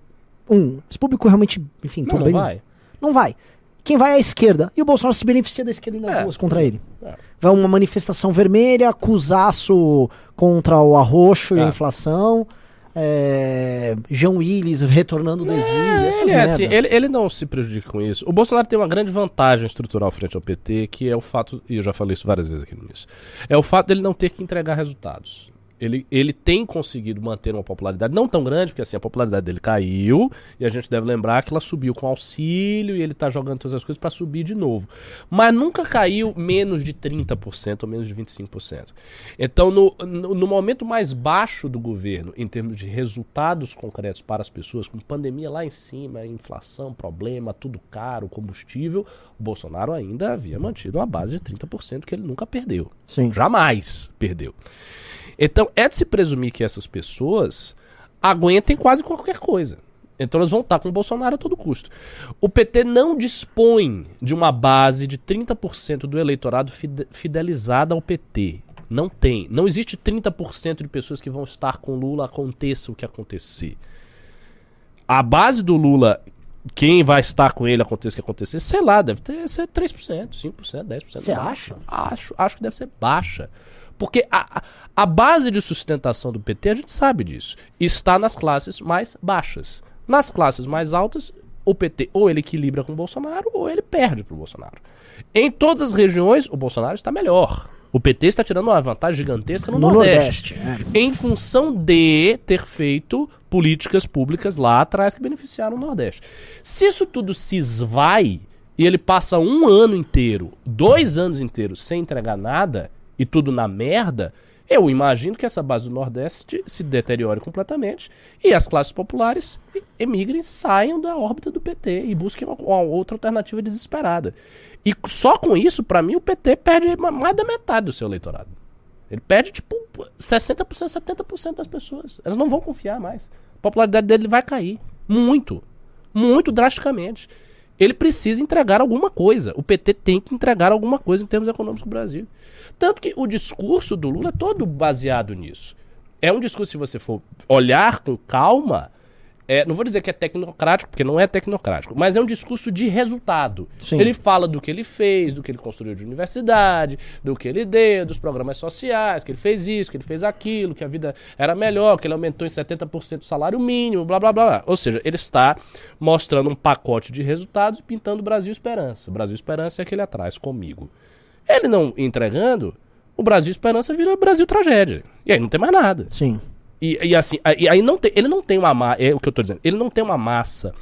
um, esse público realmente, enfim, Não, não bem. vai. Não vai. Quem vai é a esquerda. E o Bolsonaro se beneficia da esquerda nas É. ruas contra ele. É. Vai uma manifestação vermelha, cusaço contra o arroxo e a É. inflação. É, João Willis retornando do exílio. essas Ele, é assim, ele, ele não se prejudica com isso. O Bolsonaro tem uma grande vantagem estrutural frente ao PT, que é o fato, e eu já falei isso várias vezes aqui no início, é o fato dele não ter que entregar resultados. Ele, ele tem conseguido manter uma popularidade não tão grande, porque assim, a popularidade dele caiu, e a gente deve lembrar que ela subiu com auxílio, e ele tá jogando todas as coisas para subir de novo. Mas nunca caiu menos de 30% ou menos de 25%. Então, no, no, no momento mais baixo do governo, em termos de resultados concretos para as pessoas, com pandemia lá em cima, inflação, problema, tudo caro, combustível, o Bolsonaro ainda havia mantido uma base de 30% que ele nunca perdeu. Sim. Jamais perdeu. Então, é de se presumir que essas pessoas aguentem quase qualquer coisa. Então eles vão estar com o Bolsonaro a todo custo. O PT não dispõe de uma base de 30% do eleitorado fide- fidelizada ao PT. Não tem. Não existe 30% de pessoas que vão estar com Lula, aconteça o que acontecer. A base do Lula, quem vai estar com ele, aconteça o que acontecer, sei lá, deve ter ser 3%, 5%, 10%. Você acha? Acho, acho que deve ser baixa. Porque a, a- base de sustentação do PT, a gente sabe disso, está nas classes mais baixas. Nas classes mais altas, o PT ou ele equilibra com o Bolsonaro ou ele perde para o Bolsonaro. Em todas as regiões, o Bolsonaro está melhor. O PT está tirando uma vantagem gigantesca no, No Nordeste. Nordeste, é. Em função de ter feito políticas públicas lá atrás que beneficiaram o Nordeste. Se isso tudo se esvai e ele passa um ano inteiro, dois anos inteiros sem entregar nada e tudo na merda, eu imagino que essa base do Nordeste se deteriore completamente e as classes populares emigrem, saiam da órbita do PT e busquem uma, uma outra alternativa desesperada. E só com isso, pra mim, o PT perde ma- mais da metade do seu eleitorado. Ele perde, tipo, 60%, 70% das pessoas. Elas não vão confiar mais. A popularidade dele vai cair. Muito. Muito drasticamente. Ele precisa entregar alguma coisa. O PT tem que entregar alguma coisa em termos econômicos do Brasil. Tanto que o discurso do Lula é todo baseado nisso. É um discurso, se você for olhar com calma, é, não vou dizer que é tecnocrático, porque não é tecnocrático, mas é um discurso de resultado. Sim. Ele fala do que ele fez, do que ele construiu de universidade, do que ele deu, dos programas sociais, que ele fez isso, que ele fez aquilo, que a vida era melhor, que ele aumentou em 70% o salário mínimo, blá, blá blá blá. Ou seja, ele está mostrando um pacote de resultados e pintando o Brasil Esperança. O Brasil Esperança é aquele atrás, comigo. Ele não entregando, o Brasil Esperança vira Brasil Tragédia. E aí não tem mais nada. Sim. E, e assim, e aí não tem, ele não tem uma massa, é o que eu tô dizendo, ele não tem uma massa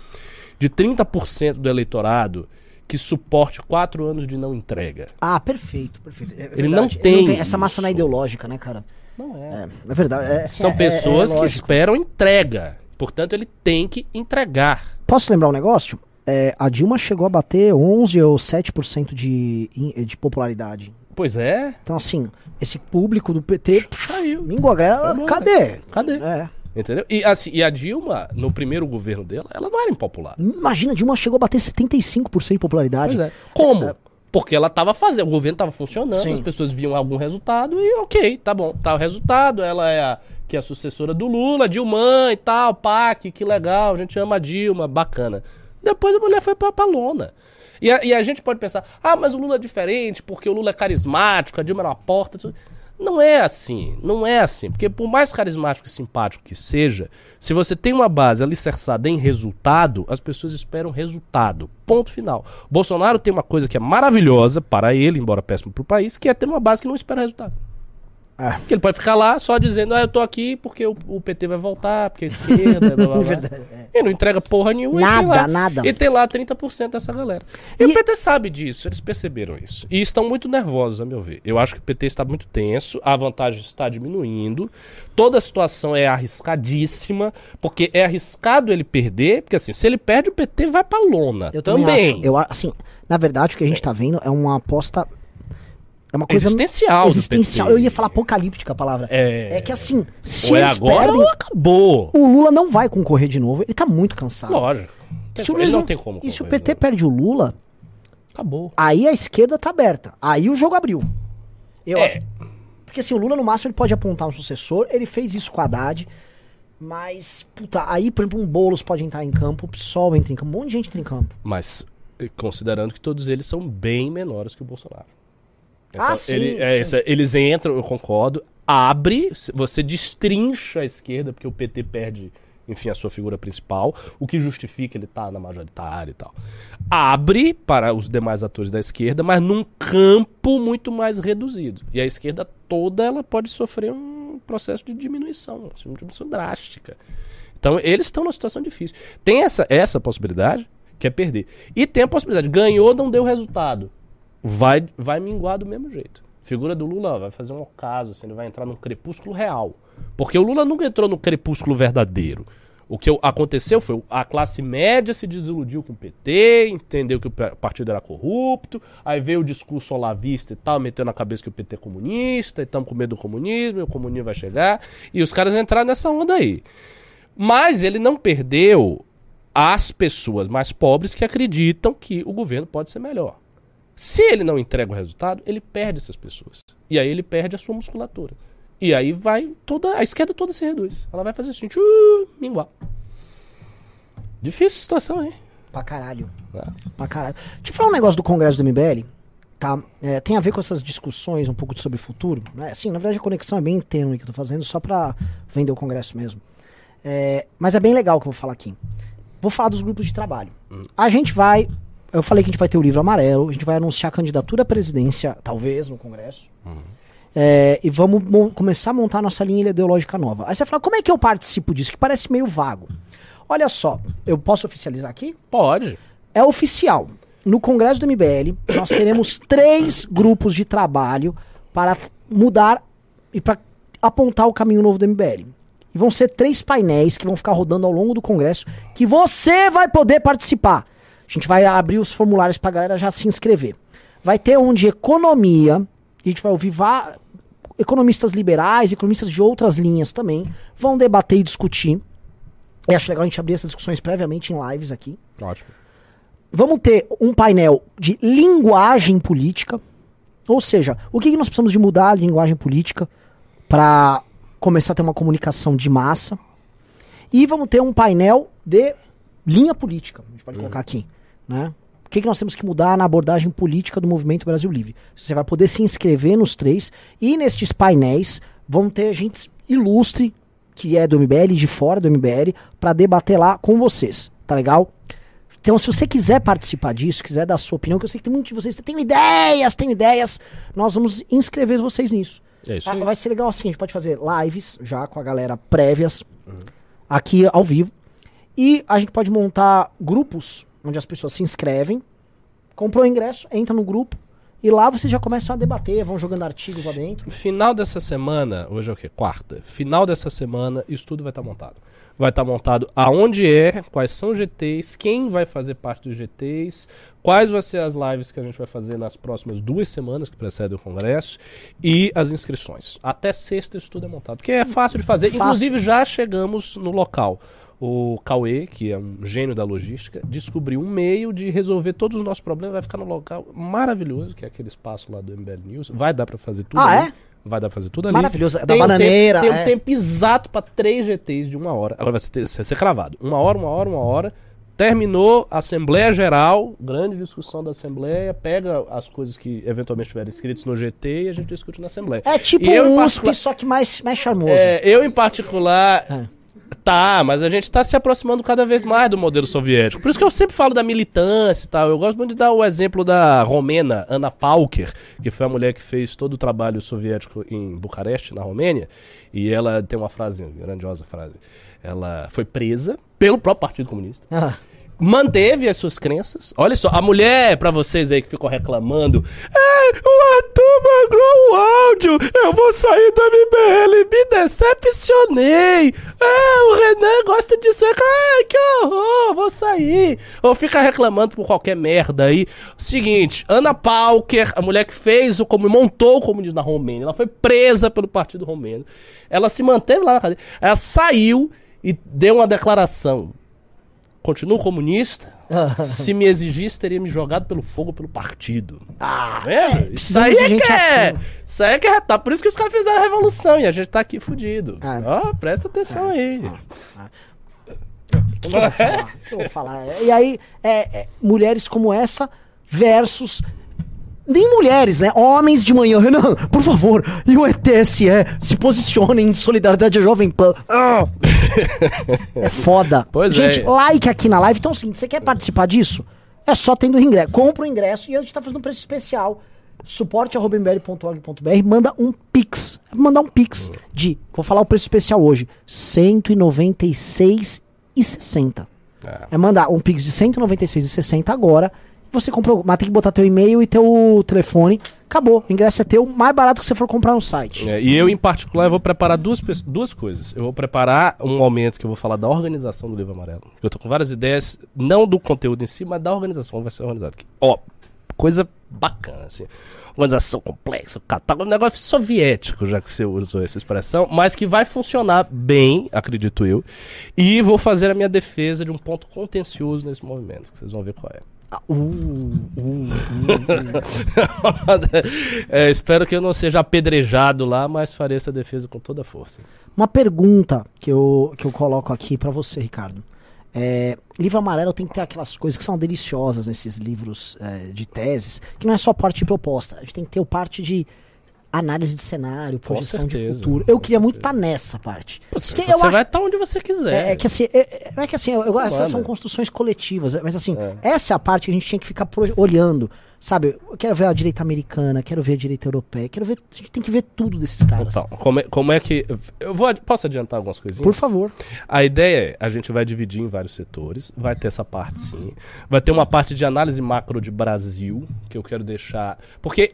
de 30% do eleitorado que suporte quatro anos de não entrega. Ah, perfeito, perfeito. É Ele verdade. não tem essa massa não é ideológica, né, cara? Não é. É, é verdade. é, assim, São é- pessoas é que esperam entrega. Portanto, ele tem que entregar. Posso lembrar um negócio? É, a Dilma chegou a bater 11 ou 7% de, de popularidade. Pois é. Então, assim, esse público do PT. Caiu. Mingou, a galera, cadê? Cadê? É. Entendeu? E, assim, e a Dilma, no primeiro governo dela, ela não era impopular. Imagina, a Dilma chegou a bater 75% de popularidade. Pois é. Como? Porque ela tava fazendo, o governo tava funcionando, Sim. as pessoas viam algum resultado e ok, tá bom, tá o resultado, ela é a, que é a sucessora do Lula, Dilma e tal, PAC, que legal, a gente ama a Dilma, bacana. Depois a mulher foi pra, pra lona. E a, e a gente pode pensar, ah, mas o Lula é diferente, porque o Lula é carismático, a Dilma era uma porta. tudo. Não é assim, não é assim. Porque por mais carismático e simpático que seja, se você tem uma base alicerçada em resultado, as pessoas esperam resultado. Ponto final. Bolsonaro tem uma coisa que é maravilhosa para ele, embora péssimo para o país, que é ter uma base que não espera resultado. É. Que ele pode ficar lá só dizendo, ah, eu tô aqui porque o, o PT vai voltar, porque a esquerda, blá, blá, blá. Verdade, é. E não entrega porra nenhuma. e Nada, tem lá, nada. E tem lá 30% dessa galera. E, E- o PT sabe disso, eles perceberam isso. E estão muito nervosos, a meu ver. Eu acho que o PT está muito tenso, a vantagem está diminuindo. Toda a situação é arriscadíssima, porque é arriscado ele perder, porque assim, se ele perde, o PT vai pra lona. Eu também. também. Eu, assim, na verdade, o que a gente tá vendo é uma aposta. É uma coisa. Existencial Existencial. Eu ia falar apocalíptica a palavra. É. É que assim, se Ou é eles agora perdem, ou acabou. o Lula não vai concorrer de novo. Ele tá muito cansado. Lógico. Se o não tem como. E se o PT perde o Lula, Acabou. aí a esquerda tá aberta. Aí o jogo abriu. Eu É. acho. Porque assim, o Lula no máximo ele pode apontar um sucessor, ele fez isso com a Haddad. Mas, puta, aí, por exemplo, um Boulos pode entrar em campo, o PSOL entra em campo, um monte de gente entra em campo. Mas eh, considerando que todos eles são bem menores que o Bolsonaro. Ah, sim, ele- é, sim. eles entram, eu concordo, abre, você destrincha a esquerda, porque o PT perde, enfim, a sua figura principal, o que justifica ele estar na majoritária e tal. Abre para os demais atores da esquerda, mas num campo muito mais reduzido. E a esquerda toda ela pode sofrer um processo de diminuição, uma diminuição drástica. Então, eles estão numa situação difícil. Tem essa, essa possibilidade, que é perder. E tem a possibilidade, ganhou, não deu resultado. Vai, vai minguar do mesmo jeito. A figura do Lula vai fazer um ocaso, assim, ele vai entrar num crepúsculo real. Porque o Lula nunca entrou no crepúsculo verdadeiro. O que aconteceu foi a classe média se desiludiu com o PT, entendeu que o pa- partido era corrupto, aí veio o discurso olavista e tal, meteu na cabeça que o PT é comunista, e estamos com medo do comunismo, e o comunismo vai chegar, e os caras entraram nessa onda aí. Mas ele não perdeu as pessoas mais pobres que acreditam que o governo pode ser melhor. Se ele não entrega o resultado, ele perde essas pessoas. E aí ele perde a sua musculatura. E aí vai toda. A esquerda toda se reduz. Ela vai fazer assim, tchu, minguar. Difícil situação, hein? Pra caralho. É. Pra caralho. Deixa eu falar um negócio do Congresso do MBL, tá? É, tem a ver com essas discussões um pouco sobre o futuro. Né? Assim, na verdade a conexão é bem tênue que eu tô fazendo, só pra vender o Congresso mesmo. É, mas é bem legal o que eu vou falar aqui. Vou falar dos grupos de trabalho. A gente vai. Eu falei que a gente vai ter o livro amarelo, a gente vai anunciar a candidatura à presidência, talvez, no Congresso. É, e vamos começar a montar a nossa linha ideológica nova. Aí você fala, como é que eu participo disso? Que parece meio vago. Olha só, eu posso oficializar aqui? Pode. É oficial. No Congresso do MBL, nós teremos três grupos de trabalho para mudar e para apontar o caminho novo do MBL. E vão ser três painéis que vão ficar rodando ao longo do Congresso que você vai poder participar. A gente vai abrir os formulários para a galera já se inscrever. Vai ter um de economia, a gente vai ouvir economistas liberais, economistas de outras linhas também, vão debater e discutir. Eu acho legal a gente abrir essas discussões previamente em lives aqui. Ótimo. Vamos ter um painel de linguagem política. Ou seja, o que, que nós precisamos de mudar a linguagem política para começar a ter uma comunicação de massa. E vamos ter um painel de linha política. A gente pode colocar aqui. Né? O que, que nós temos que mudar na abordagem política do Movimento Brasil Livre? Você vai poder se inscrever nos três. E nestes painéis vão ter gente ilustre, que é do MBL, de fora do MBL, para debater lá com vocês. Tá legal? Então, se você quiser participar disso, quiser dar a sua opinião, que eu sei que tem muitos de vocês que têm ideias, têm ideias, nós vamos inscrever vocês nisso. É isso Ah, aí. Vai ser legal assim, a gente pode fazer lives já com a galera prévias, aqui ao vivo. E a gente pode montar grupos onde as pessoas se inscrevem, comprou o ingresso, entra no grupo, e lá vocês já começam a debater, vão jogando artigos lá dentro. Final dessa semana, hoje é o quê? Quarta. Final dessa semana, isso tudo vai estar montado. Vai estar montado aonde é, quais são os GTs, quem vai fazer parte dos GTs, quais vão ser as lives que a gente vai fazer nas próximas duas semanas que precedem o congresso e as inscrições. Até sexta isso tudo é montado, porque é fácil de fazer. Fácil. Inclusive já chegamos no local. O Cauê, que é um gênio da logística, descobriu um meio de resolver todos os nossos problemas. Vai ficar num local maravilhoso, que é aquele espaço lá do MBL News. Vai dar pra fazer tudo Ah, ali. é? Vai dar pra fazer tudo ali. Maravilhoso, é da Tem um bananeira, tempo- tem é. um tempo exato pra três GTs de uma hora. Agora vai ser, vai ser cravado. Uma hora, uma hora, uma hora. Terminou a Assembleia Geral, grande discussão da Assembleia, pega as coisas que eventualmente estiverem escritas no GT e a gente discute na Assembleia. É tipo E eu, o USP, particular- só que mais, mais charmoso. é, eu, em particular. É. Tá, mas a gente tá se aproximando cada vez mais do modelo soviético. Por isso que eu sempre falo da militância e tal. Eu gosto muito de dar o exemplo da romena Ana Pauker, que foi a mulher que fez todo o trabalho soviético em Bucareste, na Romênia. E ela tem uma frase, uma grandiosa frase. Ela foi presa pelo próprio Partido Comunista Ah, manteve as suas crenças. Olha só, a mulher, pra vocês aí que ficam reclamando, é, o Arthur mandou um áudio, eu vou sair do MBL, me decepcionei. É, o Renan gosta disso, ai, que horror, vou sair. Ou fica reclamando por qualquer merda aí. Seguinte, Ana Pauker, a mulher que fez o comunismo, montou o comunismo na Romênia, ela foi presa pelo Partido Romeno. Ela se manteve lá na cadeia, ela saiu e deu uma declaração continuo comunista. Se me exigisse, teria me jogado pelo fogo pelo partido. Ah, Isso precisamos aí de é que é. assim. Isso aí é que é. Tá, por isso que os caras fizeram a revolução e a gente tá aqui fudido. Ah. Ó, presta atenção aí. O que, que eu vou falar? Eu vou falar? E aí, é, é, mulheres como essa versus. Nem mulheres, né? Homens de manhã. Renan, por favor, e o ETSE se posicionem em solidariedade à Jovem Pan. Ah! é foda. Pois gente, é. like aqui na live. Então, assim, você quer participar disso? É só tendo ingresso. Compra o ingresso e a gente tá fazendo um preço especial. suporte.mbl.org.br manda um pix. Mandar um pix de, vou falar o preço especial hoje, 196,60. É. É mandar um pix de 196,60 agora. Você comprou, mas tem que botar teu e-mail e teu telefone. Acabou. O ingresso é teu, mais barato que você for comprar no site. É, e eu, em particular, vou preparar duas, duas coisas. Eu vou preparar um momento que eu vou falar da organização do Livro Amarelo. Eu tô com várias ideias, não do conteúdo em si, mas da organização vai ser organizado. aqui. Ó, coisa bacana, assim. Organização complexa, catálogo, um negócio soviético, já que você usou essa expressão, mas que vai funcionar bem, acredito eu. E vou fazer a minha defesa de um ponto contencioso nesse movimento, que vocês vão ver qual é. Ah, uh, uh, uh, É, espero que eu não seja apedrejado lá, mas farei essa defesa com toda a força. Uma pergunta que eu, que eu coloco aqui pra você, Ricardo. É, livro amarelo tem que ter aquelas coisas que são deliciosas nesses livros é, de teses, que não é só parte de proposta, a gente tem que ter o parte de análise de cenário, projeção de futuro. Eu queria muito estar nessa parte. Você, acho- vai estar onde você quiser. É, é que assim, é, é- é que assim, eu- eu- essas são construções coletivas, mas assim, É. essa é a parte que a gente tinha que ficar olhando, sabe? Eu quero ver a direita americana, quero ver a direita europeia, quero ver, a gente tem que ver tudo desses caras. Então, como é, como é que. Eu vou, posso adiantar algumas coisinhas? Por favor. A ideia é, a gente vai dividir em vários setores, vai ter essa parte sim. Vai ter uma parte de análise macro de Brasil, que eu quero deixar. Porque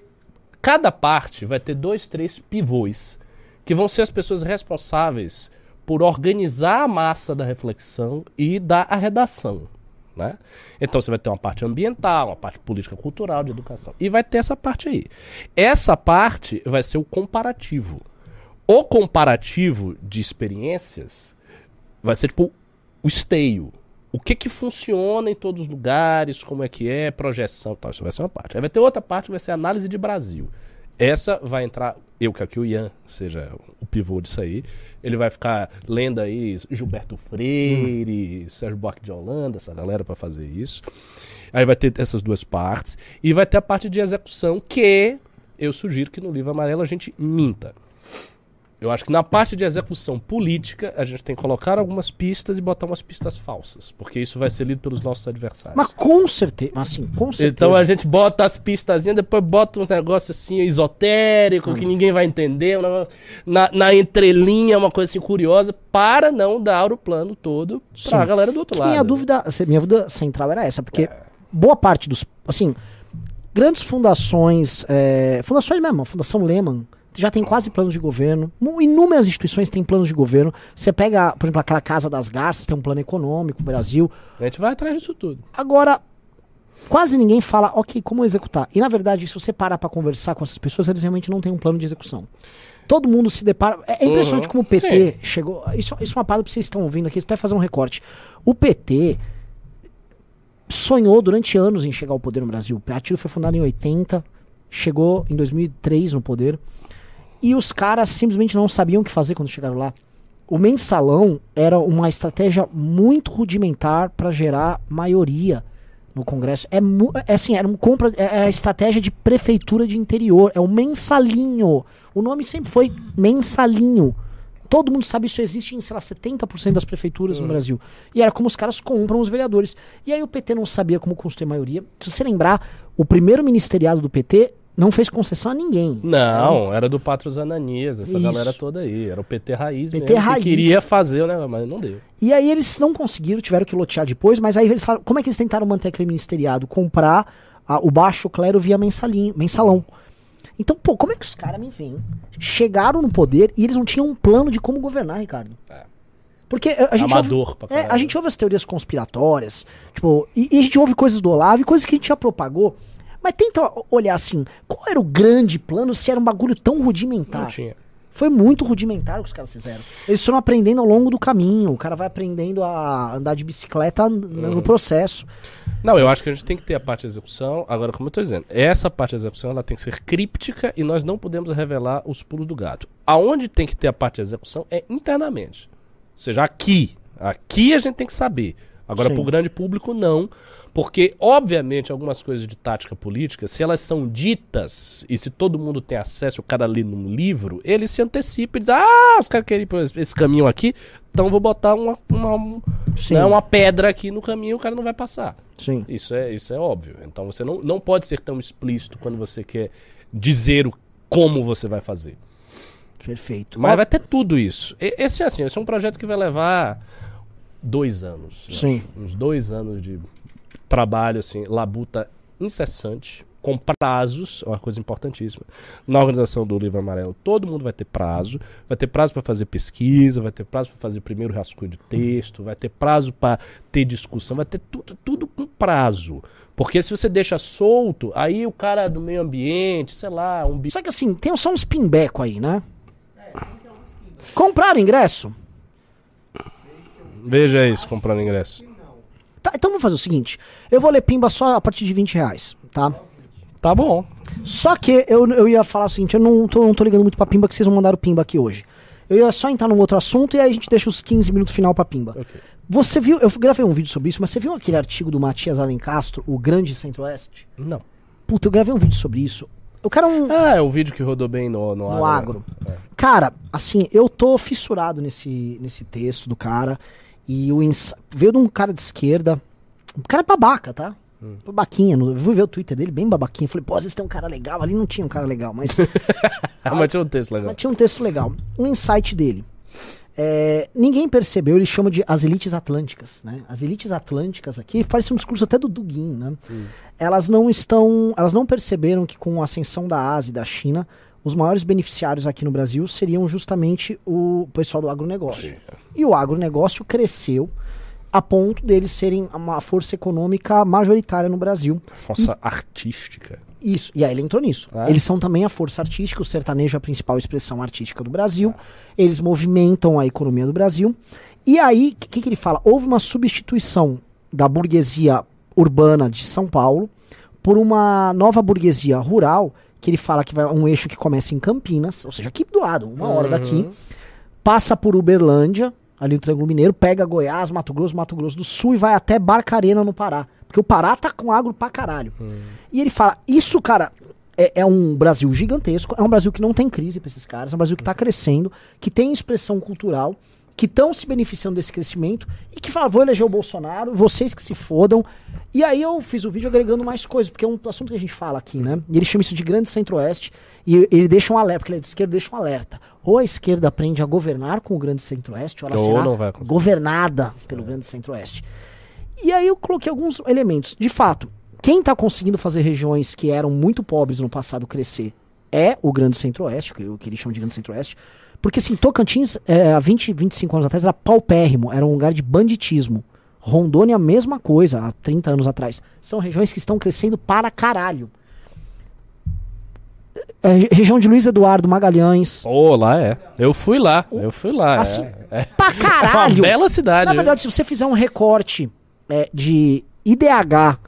cada parte vai ter dois, três pivôs, que vão ser as pessoas responsáveis por organizar a massa da reflexão e da redação. Né? Então você vai ter uma parte ambiental, uma parte política cultural, de educação. E vai ter essa parte aí. Essa parte vai ser o comparativo. O comparativo de experiências vai ser tipo o esteio. O que que funciona em todos os lugares, como é que é, projeção tal. Isso vai ser uma parte. Aí vai ter outra parte que vai ser análise de Brasil. Essa vai entrar, eu quero que o Ian seja o pivô disso aí. Ele vai ficar lendo aí Gilberto Freire, Sérgio Buarque de Holanda, essa galera para fazer isso. Aí vai ter essas duas partes. E vai ter a parte de execução que eu sugiro que no livro amarelo a gente minta. Eu acho que na parte de execução política, a gente tem que colocar algumas pistas e botar umas pistas falsas. Porque isso vai ser lido pelos nossos adversários. Mas com certeza, mas assim, com certeza. Então a gente bota as pistazinhas, depois bota um negócio assim esotérico, que ninguém vai entender, na, na entrelinha, uma coisa assim curiosa, para não dar o plano todo pra Sim. galera do outro lado. minha né? dúvida, minha dúvida central era essa, porque boa parte dos, assim, grandes fundações, é, fundações mesmo, a Fundação Lehman já tem quase planos de governo, inúmeras instituições têm planos de governo. Você pega, por exemplo, aquela Casa das Garças, tem um plano econômico, o Brasil. A gente vai atrás disso tudo. Agora, quase ninguém fala, ok, como executar? E na verdade, se você parar pra conversar com essas pessoas, eles realmente não têm um plano de execução. Todo mundo se depara. É, é impressionante Uhum. como o PT chegou. Isso, isso é uma parada que vocês estão ouvindo aqui, até fazer um recorte. O PT sonhou durante anos em chegar ao poder no Brasil. O partido foi fundado em 80, chegou em 2003 no poder. E os caras simplesmente não sabiam o que fazer quando chegaram lá. O mensalão era uma estratégia muito rudimentar para gerar maioria no Congresso. É, mu- é assim, era um compra, é é a estratégia de prefeitura de interior, é o mensalinho. O nome sempre foi mensalinho. Todo mundo sabe isso existe em, sei lá, 70% das prefeituras no Brasil. E era como os caras compram os vereadores. E aí o PT não sabia como construir maioria. Se você lembrar, o primeiro ministeriado do PT não fez concessão a ninguém. Não, era do Patros Ananias, essa Isso. galera toda aí. Era o PT Raiz PT mesmo, Raiz. que queria fazer negócio, mas não deu. E aí eles não conseguiram, tiveram que lotear depois, mas aí eles falaram, como é que eles tentaram manter aquele ministeriado? Comprar ah, o baixo clero via mensalinho, mensalão. Então, pô, como é que os caras me veem? Chegaram no poder e eles não tinham um plano de como governar, Ricardo. Porque eh, a gente, Amador ouve, é, a gente ouve as teorias conspiratórias, tipo, e, e a gente ouve coisas do Olavo e coisas que a gente já propagou. Mas tenta olhar assim, qual era o grande plano se era um bagulho tão rudimentar? Não tinha. Foi muito rudimentar o que os caras fizeram. Eles foram aprendendo ao longo do caminho. O cara vai aprendendo a andar de bicicleta no processo. Não, eu acho que a gente tem que ter a parte de execução. Agora, como eu tô dizendo, essa parte de execução ela tem que ser críptica e nós não podemos revelar os pulos do gato. Aonde tem que ter a parte de execução é internamente. Ou seja, aqui. Aqui a gente tem que saber. Agora, Sim. pro grande público, não. Porque, obviamente, algumas coisas de tática política, se elas são ditas e se todo mundo tem acesso, o cara lê num livro, ele se antecipa e diz: Ah, os caras querem ir por esse caminho aqui, então vou botar uma, uma, um- né, uma pedra aqui no caminho o cara não vai passar. Sim. Isso é, isso é óbvio. Então você não, não pode ser tão explícito quando você quer dizer o, como você vai fazer. Perfeito. Mas Ó, vai ter tudo isso. Esse é assim, esse é um projeto que vai levar dois anos. Sim. Uns dois anos de trabalho, assim, labuta incessante, com prazos, é uma coisa importantíssima. Na organização do Livro Amarelo, todo mundo vai ter prazo. Vai ter prazo para fazer pesquisa, vai ter prazo para fazer primeiro rascunho de texto, vai ter prazo para ter discussão, vai ter tudo, tudo com prazo. Porque se você deixa solto, aí o cara do meio ambiente, sei lá, um bicho. Só que assim, tem só uns pimbeco aí, né? Compraram ingresso? Veja isso, comprando ingresso. Tá, então vamos fazer o seguinte: eu vou ler pimba só a partir de 20 reais, tá? Tá bom. Só que eu, eu ia falar o seguinte: eu não tô, não tô ligando muito pra pimba, que vocês vão mandar o pimba aqui hoje. Eu ia só entrar num outro assunto e aí a gente deixa os 15 minutos final pra pimba. Ok. Você viu, eu gravei um vídeo sobre isso, mas você viu aquele artigo do Matias Alencastro, o Grande Centro-Oeste? Não. Puta, eu gravei um vídeo sobre isso. O cara é um. Ah, é o vídeo que rodou bem no, no, no agro. Cara, assim, eu tô fissurado nesse, nesse texto do cara. E o veio de um cara de esquerda. Um cara babaca, tá? Babaquinha. No... Eu fui ver o Twitter dele, bem babaquinha. Falei, pô, às vezes tem um cara legal. Ali não tinha um cara legal, mas, Ah, mas tinha um texto legal. mas tinha um texto legal. Um insight dele. É, ninguém percebeu, ele chama de as elites atlânticas, né? As elites atlânticas aqui, parece um discurso até do Dugin, né? Elas não estão, elas não perceberam que com a ascensão da Ásia e da China, os maiores beneficiários aqui no Brasil seriam justamente o pessoal do agronegócio. E o agronegócio cresceu a ponto deles serem uma força econômica majoritária no Brasil. Força artística. Isso, e aí ele entrou nisso. Ah. Eles são também a força artística, o sertanejo é a principal expressão artística do Brasil. Eles movimentam a economia do Brasil. E aí, o que, que ele fala? Houve uma substituição da burguesia urbana de São Paulo por uma nova burguesia rural, que ele fala que vai um eixo que começa em Campinas, ou seja, aqui do lado, uma hora daqui, passa por Uberlândia, ali no Triângulo Mineiro, pega Goiás, Mato Grosso, Mato Grosso do Sul e vai até Barcarena no Pará. Porque o Pará tá com agro pra caralho. E ele fala, isso, cara, é, é um Brasil gigantesco, é um Brasil que não tem crise pra esses caras, é um Brasil que tá crescendo, que tem expressão cultural, que estão se beneficiando desse crescimento e que fala, vou eleger o Bolsonaro, vocês que se fodam. E aí eu fiz o vídeo agregando mais coisas, porque é um assunto que a gente fala aqui, né? E ele chama isso de grande centro-oeste e ele deixa um alerta, porque ele é de esquerda, deixa um alerta. Ou a esquerda aprende a governar com o grande centro-oeste, ou ela Ou será governada pelo grande centro-oeste. E aí eu coloquei alguns elementos. De fato, quem está conseguindo fazer regiões que eram muito pobres no passado crescer é o Grande Centro-Oeste, o que eles chamam de Grande Centro-Oeste. Porque assim, Tocantins, é, há 20, 25 anos atrás, era paupérrimo, era um lugar de banditismo. Rondônia, a mesma coisa, há 30 anos atrás. São regiões que estão crescendo para caralho. É, re- região de Luiz Eduardo Magalhães. Pô, lá é. Eu fui lá. Eu fui lá. Assim, é. é. Pra É uma caralho! bela cidade. Na verdade, se você fizer um recorte é, de IDH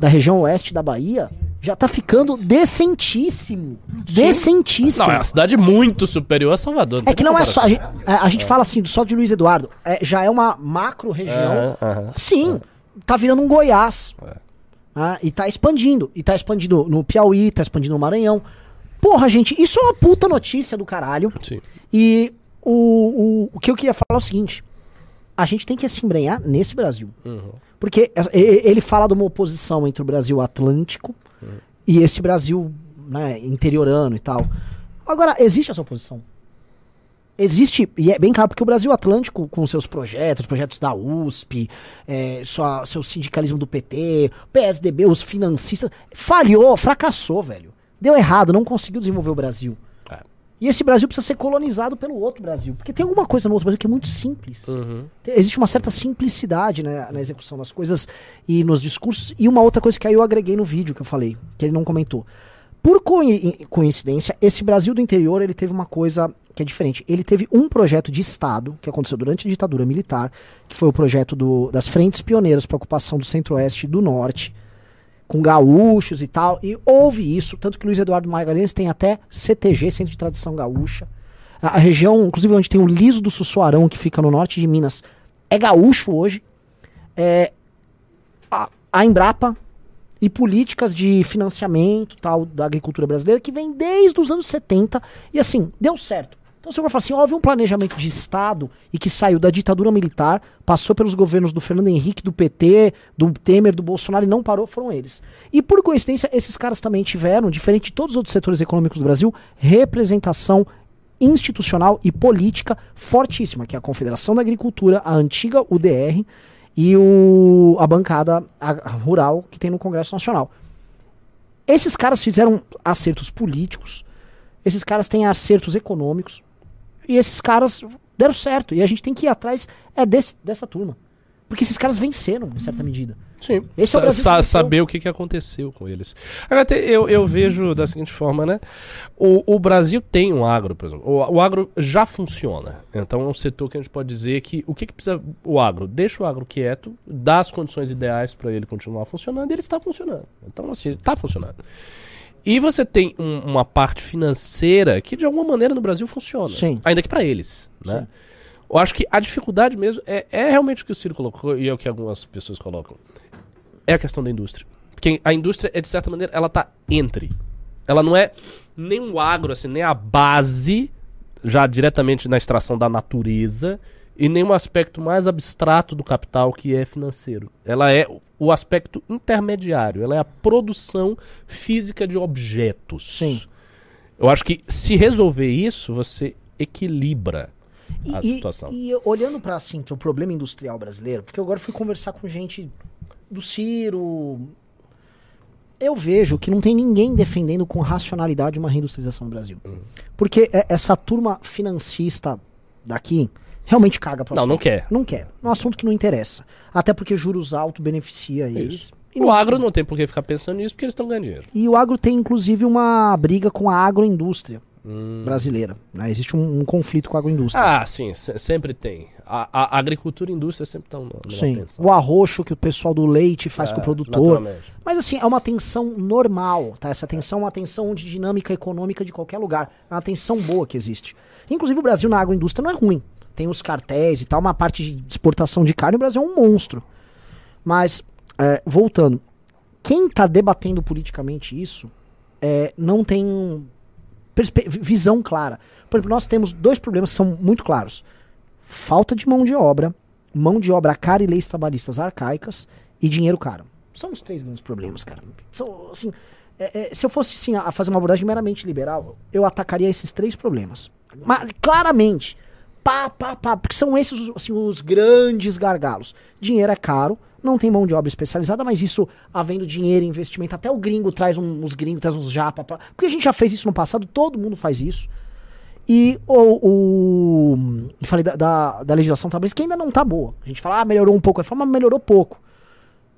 da região oeste da Bahia, já tá ficando decentíssimo. Decentíssimo. Não, é uma cidade muito superior a Salvador. É que não é só. A gente, a- a gente fala assim, só de Luiz Eduardo. é, já é uma macro região. É, aham. Sim, tá virando um Goiás. né, e tá expandindo. E tá expandindo no Piauí, tá expandindo no Maranhão. Porra, gente, isso é uma puta notícia do caralho. Sim. E o, o, o que eu queria falar é o seguinte: a gente tem que se embrenhar nesse Brasil. Porque es- e- e- ele fala de uma oposição entre o Brasil Atlântico e esse Brasil né, interiorano e tal. Agora, existe essa oposição? Existe, e é bem claro, porque o Brasil Atlântico, com seus projetos, projetos da USP, é, sua, seu sindicalismo do PT, PSDB, os financistas, falhou, fracassou, velho. Deu errado, não conseguiu desenvolver o Brasil. E esse Brasil precisa ser colonizado pelo outro Brasil. Porque tem alguma coisa no outro Brasil que é muito simples. Tem- Existe uma certa simplicidade né, na execução das coisas e nos discursos. E uma outra coisa que aí eu agreguei no vídeo que eu falei, que ele não comentou. Por coi- coincidência, esse Brasil do interior ele teve uma coisa que é diferente. Ele teve um projeto de Estado que aconteceu durante a ditadura militar, que foi o projeto do- das frentes pioneiras para ocupação do centro-oeste e do norte, com gaúchos e tal. E houve isso, tanto que Luiz Eduardo Magalhães tem até CTG, Centro de Tradição Gaúcha. A, a região, inclusive onde tem o Liso do Sussuarão, que fica no norte de Minas, é gaúcho hoje. É, a, a Embrapa e políticas de financiamento tal da agricultura brasileira que vem desde os anos 70 e assim, deu certo. Então você vai falar assim, houve um planejamento de Estado e que saiu da ditadura militar, passou pelos governos do Fernando Henrique, do PT, do Temer, do Bolsonaro e não parou, foram eles. E por coincidência, esses caras também tiveram, diferente de todos os outros setores econômicos do Brasil, representação institucional e política fortíssima, que é a Confederação da Agricultura, a antiga UDR e o, a bancada rural que tem no Congresso Nacional. Esses caras fizeram acertos políticos, esses caras têm acertos econômicos, e esses caras deram certo. E a gente tem que ir atrás é desse, dessa turma. Porque esses caras venceram, em certa medida. Sim. Esse é o Sa- saber o que, que aconteceu com eles. Agora, eu, eu vejo da seguinte forma, né? O, o Brasil tem um agro, por exemplo. O, o agro já funciona. Então é um setor que a gente pode dizer que o que, que precisa o agro? Deixa o agro quieto, dá as condições ideais para ele continuar funcionando e ele está funcionando. Então, assim, ele está funcionando. E você tem um- uma parte financeira que de alguma maneira no Brasil funciona. Sim. Ainda que para eles, né? Eu acho que a dificuldade mesmo é, é realmente o que o Ciro colocou e é o que algumas pessoas colocam. É a questão da indústria. Porque a indústria é, de certa maneira, ela tá entre. Ela não é nem o agro, assim, nem a base, já diretamente na extração da natureza, e nem um aspecto mais abstrato do capital que é financeiro. Ela é o aspecto intermediário, ela é a produção física de objetos. Sim. Eu acho que se resolver isso, você equilibra E, a e- situação. e olhando para assim, pro problema industrial brasileiro, porque eu agora fui conversar com gente do Ciro. Eu vejo que não tem ninguém defendendo com racionalidade uma reindustrialização no Brasil. Hum. Porque é- essa turma financista daqui realmente caga pra Não, não quer. Não quer. É um assunto que não interessa. Até porque juros altos beneficia eles. E O agro não tem por que ficar pensando nisso porque eles estão ganhando dinheiro. E o agro tem, inclusive, uma briga com a agroindústria Hum. brasileira. né? Existe um, um conflito com a agroindústria. Ah, sim, se- sempre tem. A, a agricultura e a indústria sempre estão Sim. tensão. O arroxo que o pessoal do leite faz É, com o produtor. Mas assim, é uma tensão normal, tá? Essa tensão é uma tensão de dinâmica econômica de qualquer lugar. É uma tensão boa que existe. Inclusive o Brasil na agroindústria não é ruim. Tem os cartéis e tal, uma parte de exportação de carne, o Brasil é um monstro. Mas, é, voltando, quem tá debatendo politicamente isso é, não tem visão clara. Por exemplo, nós temos dois problemas que são muito claros. Falta de mão de obra, mão de obra cara e leis trabalhistas arcaicas e dinheiro caro. São os três grandes problemas, cara. São, assim, é, é, se eu fosse assim, a fazer uma abordagem meramente liberal, eu atacaria esses três problemas. Mas, claramente, pá, pá, pá, porque são esses assim, os grandes gargalos. Dinheiro é caro, não tem mão de obra especializada, mas isso, havendo dinheiro, investimento, até o gringo traz um, os gringos, traz uns japa. Pra, porque a gente já fez isso no passado, todo mundo faz isso. E o. o falei da, da, da legislação trabalhista que ainda não tá boa. A gente fala, ah, melhorou um pouco. Falo, mas melhorou pouco.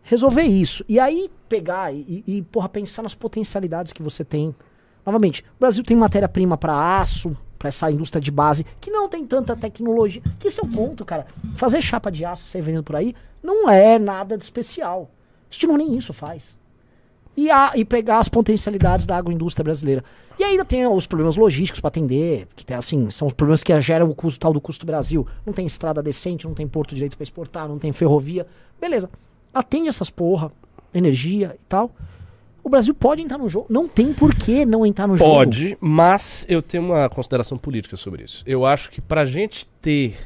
Resolver isso. E aí pegar e, e, porra, pensar nas potencialidades que você tem. Novamente, o Brasil tem matéria-prima para aço, para essa indústria de base, que não tem tanta tecnologia. Que esse é o ponto, cara. Fazer chapa de aço ser vendendo por aí não é nada de especial. A gente não nem isso faz e, a- e pegar as potencialidades da agroindústria brasileira. E ainda tem os problemas logísticos para atender, que tem assim, são os problemas que geram o custo tal do custo Brasil. Não tem estrada decente, não tem porto direito para exportar, não tem ferrovia. Beleza. Atende essas porra, energia e tal. O Brasil pode entrar no jogo. Não tem por que não entrar no jogo. Pode, mas eu tenho uma consideração política sobre isso. Eu acho que pra gente ter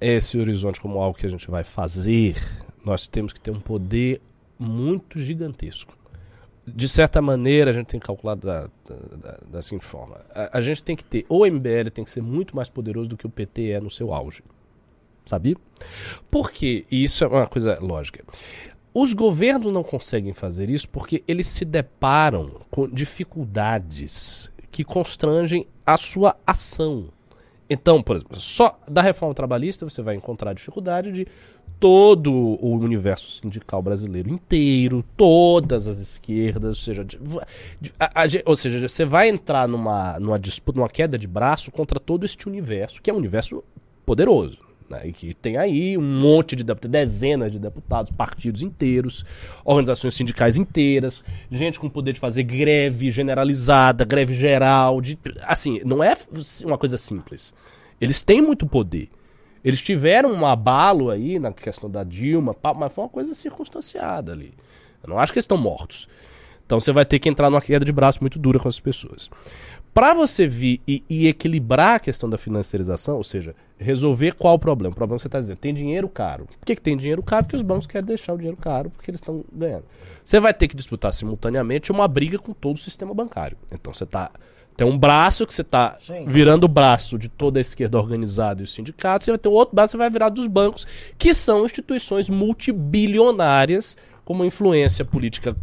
esse horizonte como algo que a gente vai fazer, nós temos que ter um poder muito gigantesco. De certa maneira, a gente tem que calcular da, da, da- seguinte forma: a, a gente tem que ter, o MBL tem que ser muito mais poderoso do que o PT é no seu auge. Sabia? Por quê? E isso é uma coisa lógica. Os governos não conseguem fazer isso porque eles se deparam com dificuldades que constrangem a sua ação. Então, por exemplo, só da reforma trabalhista você vai encontrar a dificuldade de todo o universo sindical brasileiro inteiro, todas as esquerdas, ou seja, de- a- a ou seja, você vai entrar numa, numa disputa, numa queda de braço contra todo este universo, que é um universo poderoso. Né, que tem aí um monte de deputados, dezenas de deputados, partidos inteiros, organizações sindicais inteiras, gente com poder de fazer greve generalizada, greve geral, de, assim, não é uma coisa simples. Eles têm muito poder. Eles tiveram um abalo aí na questão da Dilma, mas foi uma coisa circunstanciada ali. Eu não acho que eles estão mortos. Então você vai ter que entrar numa queda de braço muito dura com essas pessoas. Para você vir e, e equilibrar a questão da financiarização, ou seja, resolver qual o problema? O problema que você está dizendo, tem dinheiro caro. Por que, que tem dinheiro caro? Porque os bancos querem deixar o dinheiro caro porque eles estão ganhando. Você vai ter que disputar simultaneamente uma briga com todo o sistema bancário. Então você tá. Tem um braço que você está virando o braço de toda a esquerda organizada e os sindicatos, você vai ter um outro braço que vai virar dos bancos, que são instituições multibilionárias, com uma influência política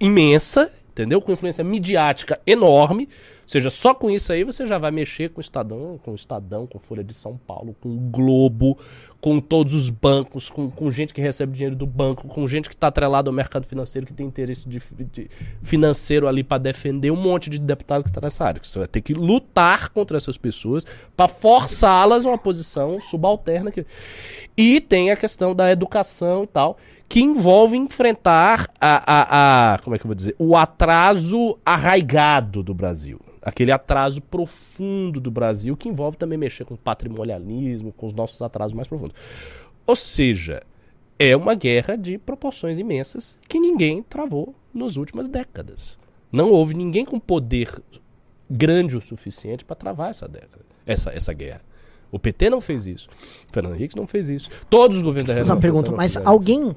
imensa, entendeu? Com influência midiática enorme, seja, só com isso aí você já vai mexer com o Estadão, com o Estadão, com Folha de São Paulo, com o Globo, com todos os bancos, com, com gente que recebe dinheiro do banco, com gente que está atrelada ao mercado financeiro, que tem interesse de, de financeiro ali para defender um monte de deputado que está nessa área. Você vai ter que lutar contra essas pessoas para forçá-las a uma posição subalterna. Que... E tem a questão da educação e tal que envolve enfrentar a, a, a, como é que eu vou dizer, o atraso arraigado do Brasil. Aquele atraso profundo do Brasil, que envolve também mexer com patrimonialismo, com os nossos atrasos mais profundos. Ou seja, é uma guerra de proporções imensas que ninguém travou nas últimas décadas. Não houve ninguém com poder grande o suficiente para travar essa década, essa, essa guerra. O PT não fez isso. O Fernando Henrique não fez isso. Todos os governos da República. uma pergunta, mas alguém isso.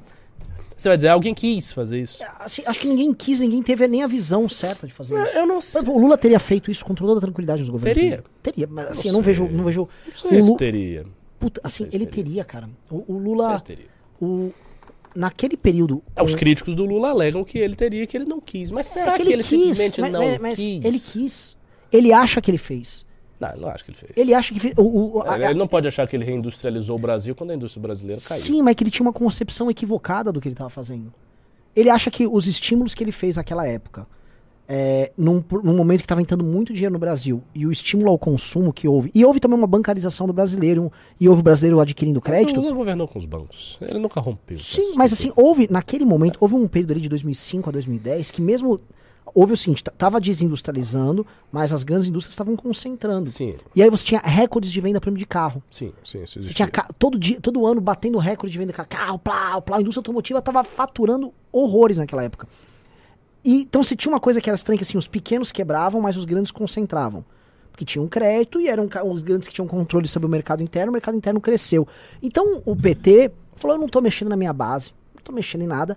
Você vai dizer, alguém quis fazer isso? É, assim, acho que ninguém quis, ninguém teve nem a visão certa de fazer eu, isso. Eu não sei. O Lula teria feito isso com toda a tranquilidade nos governos. Teria. Teria, mas assim, não eu não vejo, não vejo. Não sei se teria. Puta, assim, ele teria. teria, cara. O, o Lula. Se teria. O, naquele período. É, os críticos do Lula alegam que ele teria, que ele não quis. Mas será é que, ele, que ele quis, simplesmente mas, não mas, mas quis? Ele quis. Ele acha que ele fez. Não, eu não acho que ele fez. Ele acha que fez. O, o, a, ele não pode achar que ele reindustrializou o Brasil quando a indústria brasileira caiu. Sim, mas que ele tinha uma concepção equivocada do que ele estava fazendo. Ele acha que os estímulos que ele fez naquela época, é, num, num momento que estava entrando muito dinheiro no Brasil, e o estímulo ao consumo que houve, e houve também uma bancarização do brasileiro, e houve o brasileiro adquirindo crédito. Ele governou com os bancos. Ele nunca rompeu. Sim, mas assim, houve, naquele momento, houve um período ali de 2005 a 2010 que mesmo houve o seguinte, tava desindustrializando, mas as grandes indústrias estavam concentrando. Sim. E aí você tinha recordes de venda, por de carro. Sim, sim, isso Você tinha todo dia, todo ano batendo recorde de venda de carro, plá, plá, a indústria automotiva tava faturando horrores naquela época. E, então se tinha uma coisa que era estranha, que assim, os pequenos quebravam, mas os grandes concentravam. Porque tinham crédito e eram os grandes que tinham controle sobre o mercado interno, o mercado interno cresceu. Então o PT falou, eu não tô mexendo na minha base, não tô mexendo em nada.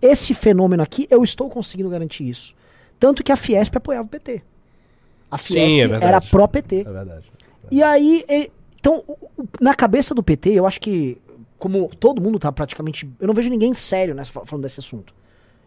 Esse fenômeno aqui, eu estou conseguindo garantir isso. Tanto que a Fiesp apoiava o PT. A Fiesp Sim, é era pró-PT. É verdade. E aí, ele, então, na cabeça do PT, eu acho que, como todo mundo tá praticamente. Eu não vejo ninguém sério né, falando desse assunto.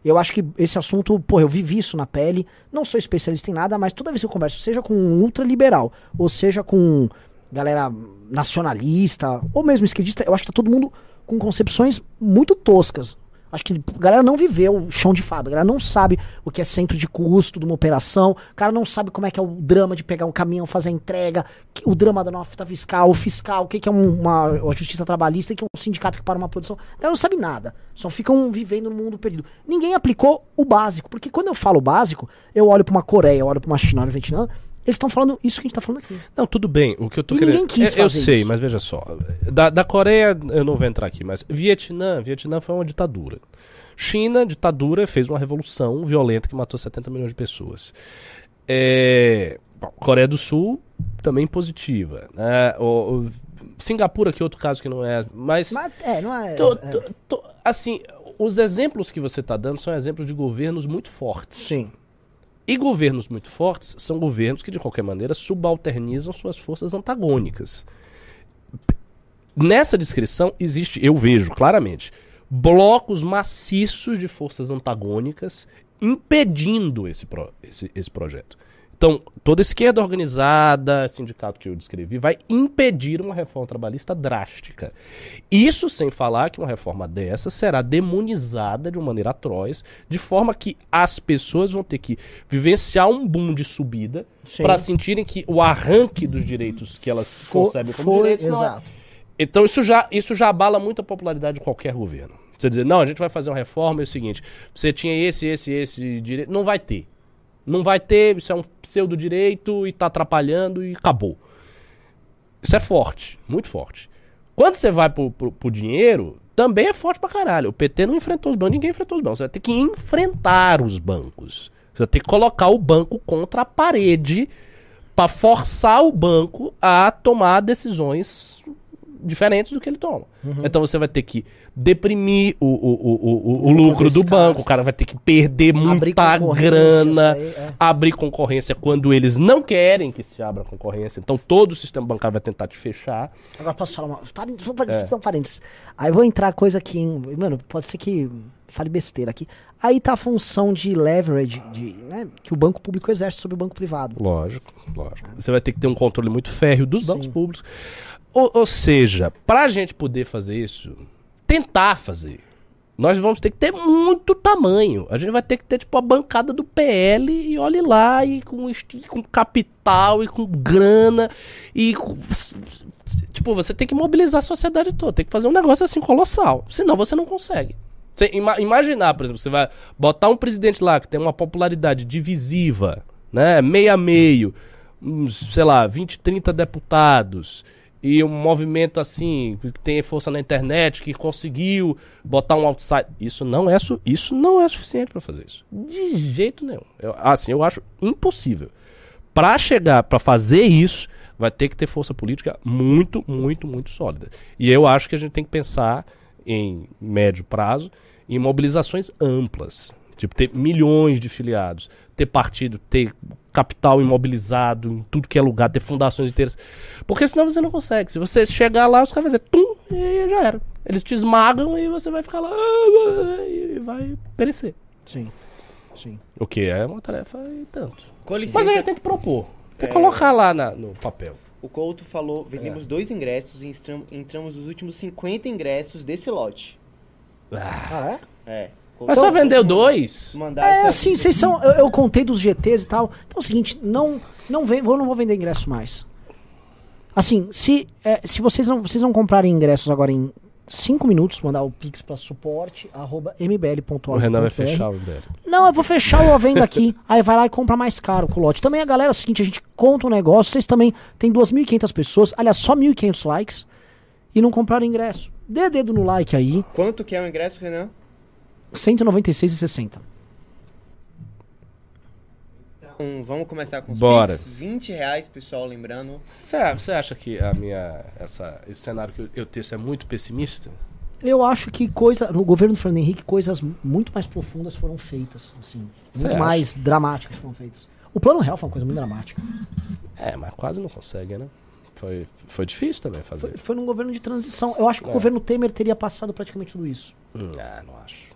Eu acho que esse assunto, pô, eu vivi isso na pele. Não sou especialista em nada, mas toda vez que eu converso, seja com um ultraliberal, ou seja com galera nacionalista, ou mesmo esquerdista, eu acho que tá todo mundo com concepções muito toscas Acho que a galera não viveu o chão de fábrica, a galera não sabe o que é centro de custo de uma operação, o cara não sabe como é que é o drama de pegar um caminhão, fazer a entrega, o drama da nota fiscal, o fiscal, o que, que é uma, uma justiça trabalhista, o que é um sindicato que para uma produção. A galera não sabe nada, só ficam vivendo no mundo perdido. Ninguém aplicou o básico, porque quando eu falo básico, eu olho para uma Coreia, eu olho para uma China, pra Vietnã, eles estão falando isso que a gente está falando aqui. Não, tudo bem. O que eu tô e querendo. Ninguém quis eu, eu sei, isso. mas veja só. Da, da Coreia, eu não vou entrar aqui, mas Vietnã, Vietnã foi uma ditadura. China, ditadura, fez uma revolução violenta que matou 70 milhões de pessoas. É, bom, Coreia do Sul, também positiva. Né? O, o, Singapura, que é outro caso que não é. Mas. Mas é, não é. tô- é. tô- tô- assim, os exemplos que você está dando são exemplos de governos muito fortes. Sim. E governos muito fortes são governos que, de qualquer maneira, subalternizam suas forças antagônicas. Nessa descrição existe, eu vejo claramente, blocos maciços de forças antagônicas impedindo esse, pro- esse, esse projeto. Então, toda esquerda organizada, sindicato que eu descrevi, vai impedir uma reforma trabalhista drástica. Isso sem falar que uma reforma dessa será demonizada de uma maneira atroz, de forma que as pessoas vão ter que vivenciar um boom de subida para sentirem que o arranque dos direitos que elas For- concebem como foi- direitos é- exato. então isso já, isso já abala muito a popularidade de qualquer governo. Você dizer, não, a gente vai fazer uma reforma, é o seguinte, você tinha esse, esse, esse direito. Não vai ter. Não vai ter, isso é um pseudo-direito e tá atrapalhando e acabou. Isso é forte, muito forte. Quando você vai pro, pro, pro dinheiro, também é forte pra caralho. O PT não enfrentou os bancos, ninguém enfrentou os bancos. Você vai ter que enfrentar os bancos. Você vai ter que colocar o banco contra a parede para forçar o banco a tomar decisões diferentes do que ele toma. Então você vai ter que deprimir o, o, o, o, o lucro do cara. banco, o cara vai ter que perder muita grana, ele, é. abrir concorrência quando eles não querem que se abra concorrência. Então todo o sistema bancário vai tentar te fechar. Agora posso falar uma. Parênteses, vou fazer um parênteses. Aí vou entrar coisa aqui, em, mano, pode ser que fale besteira aqui. Aí tá a função de leverage de, né, que o banco público exerce sobre o banco privado. Lógico, lógico. Você vai ter que ter um controle muito férreo dos Sim. bancos públicos. Ou, ou seja, pra gente poder fazer isso, tentar fazer, nós vamos ter que ter muito tamanho. A gente vai ter que ter, tipo, a bancada do PL e olhe lá, e com, com capital, e com grana, e com... Tipo, você tem que mobilizar a sociedade toda, tem que fazer um negócio assim colossal. Senão você não consegue. Você ima- imaginar, por exemplo, você vai botar um presidente lá que tem uma popularidade divisiva, né? Meio a meio, uns, sei lá, 20, 30 deputados, e um movimento assim, que tem força na internet, que conseguiu botar um outside. Isso não é, su- isso não é suficiente para fazer isso. De jeito nenhum. Eu- assim, eu acho impossível. Para chegar, para fazer isso, vai ter que ter força política muito, muito, muito sólida. E eu acho que a gente tem que pensar em médio prazo em mobilizações amplas. Tipo, ter milhões de filiados, ter partido, ter capital imobilizado em tudo que é lugar, ter fundações inteiras. Porque senão você não consegue. Se você chegar lá, os caras vão dizer, tum, e já era. Eles te esmagam e você vai ficar lá e vai perecer. Sim. Sim. O que é uma tarefa e tanto. Mas a gente tem que propor. Tem que É. colocar lá na- no papel. o Couto falou, É. vendemos dois ingressos e entram- entramos nos últimos 50 ingressos desse lote. Ah, Ah, é? É. mas só vendeu dois? Mandar É, assim, vocês são. Eu, eu contei dos GTs e tal. Então é o seguinte, não, não, vem, eu não vou vender ingresso mais. Assim, se, é, se vocês, não, vocês não comprarem ingressos agora em 5 minutos, mandar o pix pra suporte, arroba mbl.org.br. O Renan vai fechar o Império. Não, eu vou fechar a venda aqui. Aí vai lá e compra mais caro com o lote. Também a galera é o seguinte, a gente conta um negócio, vocês também tem 2.500 pessoas, aliás, só 1.500 likes e não compraram ingresso. Dê dedo no like aí, Quanto que é o ingresso, Renan? 196,60. Então, vamos começar com os Bora. Pix. 20 reais, pessoal, lembrando. Você, acha que a minha, essa, esse cenário que eu, eu tenho é muito pessimista? Eu acho que coisa, no governo do Fernando Henrique, coisas muito mais profundas foram feitas, assim. Muito acha? mais dramáticas foram feitas. O plano real foi uma coisa muito dramática. É, mas quase não consegue, né? Foi, foi difícil também fazer. Foi, foi num governo de transição. Eu acho que É. o governo Temer teria passado praticamente tudo isso. Hum, ah, não acho.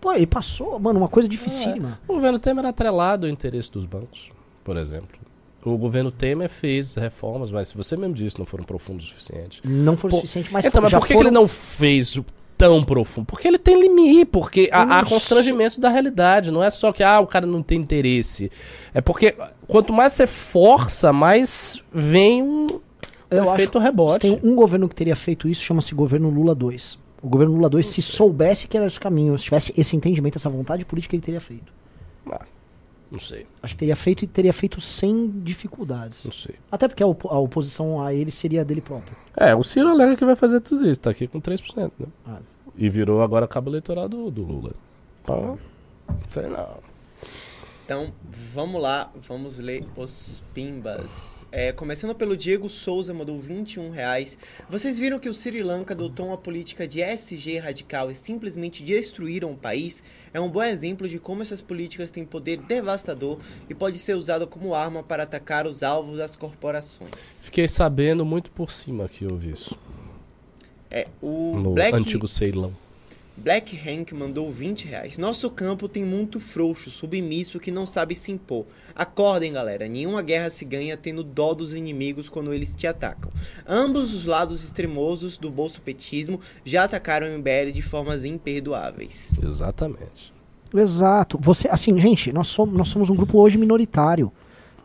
Pô, ele passou, mano, uma coisa dificílima. O governo Temer era atrelado ao interesse dos bancos, por exemplo. O governo Temer fez reformas, mas se você mesmo disse, não foram profundos o suficiente. Não o Pô, suficiente, mas, então, mas por que, que foram... ele não fez o tão profundo? Porque ele tem limite, porque há, há constrangimentos da realidade. Não é só que ah, o cara não tem interesse. É porque quanto mais você força, mais vem um Eu acho efeito Se rebote. tem um governo que teria feito isso, chama-se governo Lula 2. O governo Lula 2, se soubesse que era esse caminho, se tivesse esse entendimento, essa vontade política, ele teria feito. Ah, não sei, Acho que teria feito e teria feito sem dificuldades. não sei. Até porque a, opo- a oposição a ele seria dele próprio. É, o Ciro alega que vai fazer tudo isso, tá aqui com 3%, né? Ah. E virou agora cabo eleitoral do, do Lula. Então, não sei não. Então, vamos lá, vamos ler os pimbas. É, começando pelo Diego Souza, mandou 21 reais. Vocês viram que o Sri Lanka adotou uma política de SG radical e simplesmente destruíram o país? É um bom exemplo de como essas políticas têm poder devastador e pode ser usado como arma para atacar os alvos das corporações. Fiquei sabendo muito por cima que houve isso. É, o No Black, antigo Ceilão. Black Hank mandou 20 reais. Nosso campo tem muito frouxo, submisso que não sabe se impor. Acordem, galera. Nenhuma guerra se ganha tendo dó dos inimigos quando eles te atacam. Ambos os lados extremosos do bolsopetismo já atacaram o MBL de formas imperdoáveis. Exatamente. Exato. Você, assim, gente, nós somos, nós somos um grupo hoje minoritário.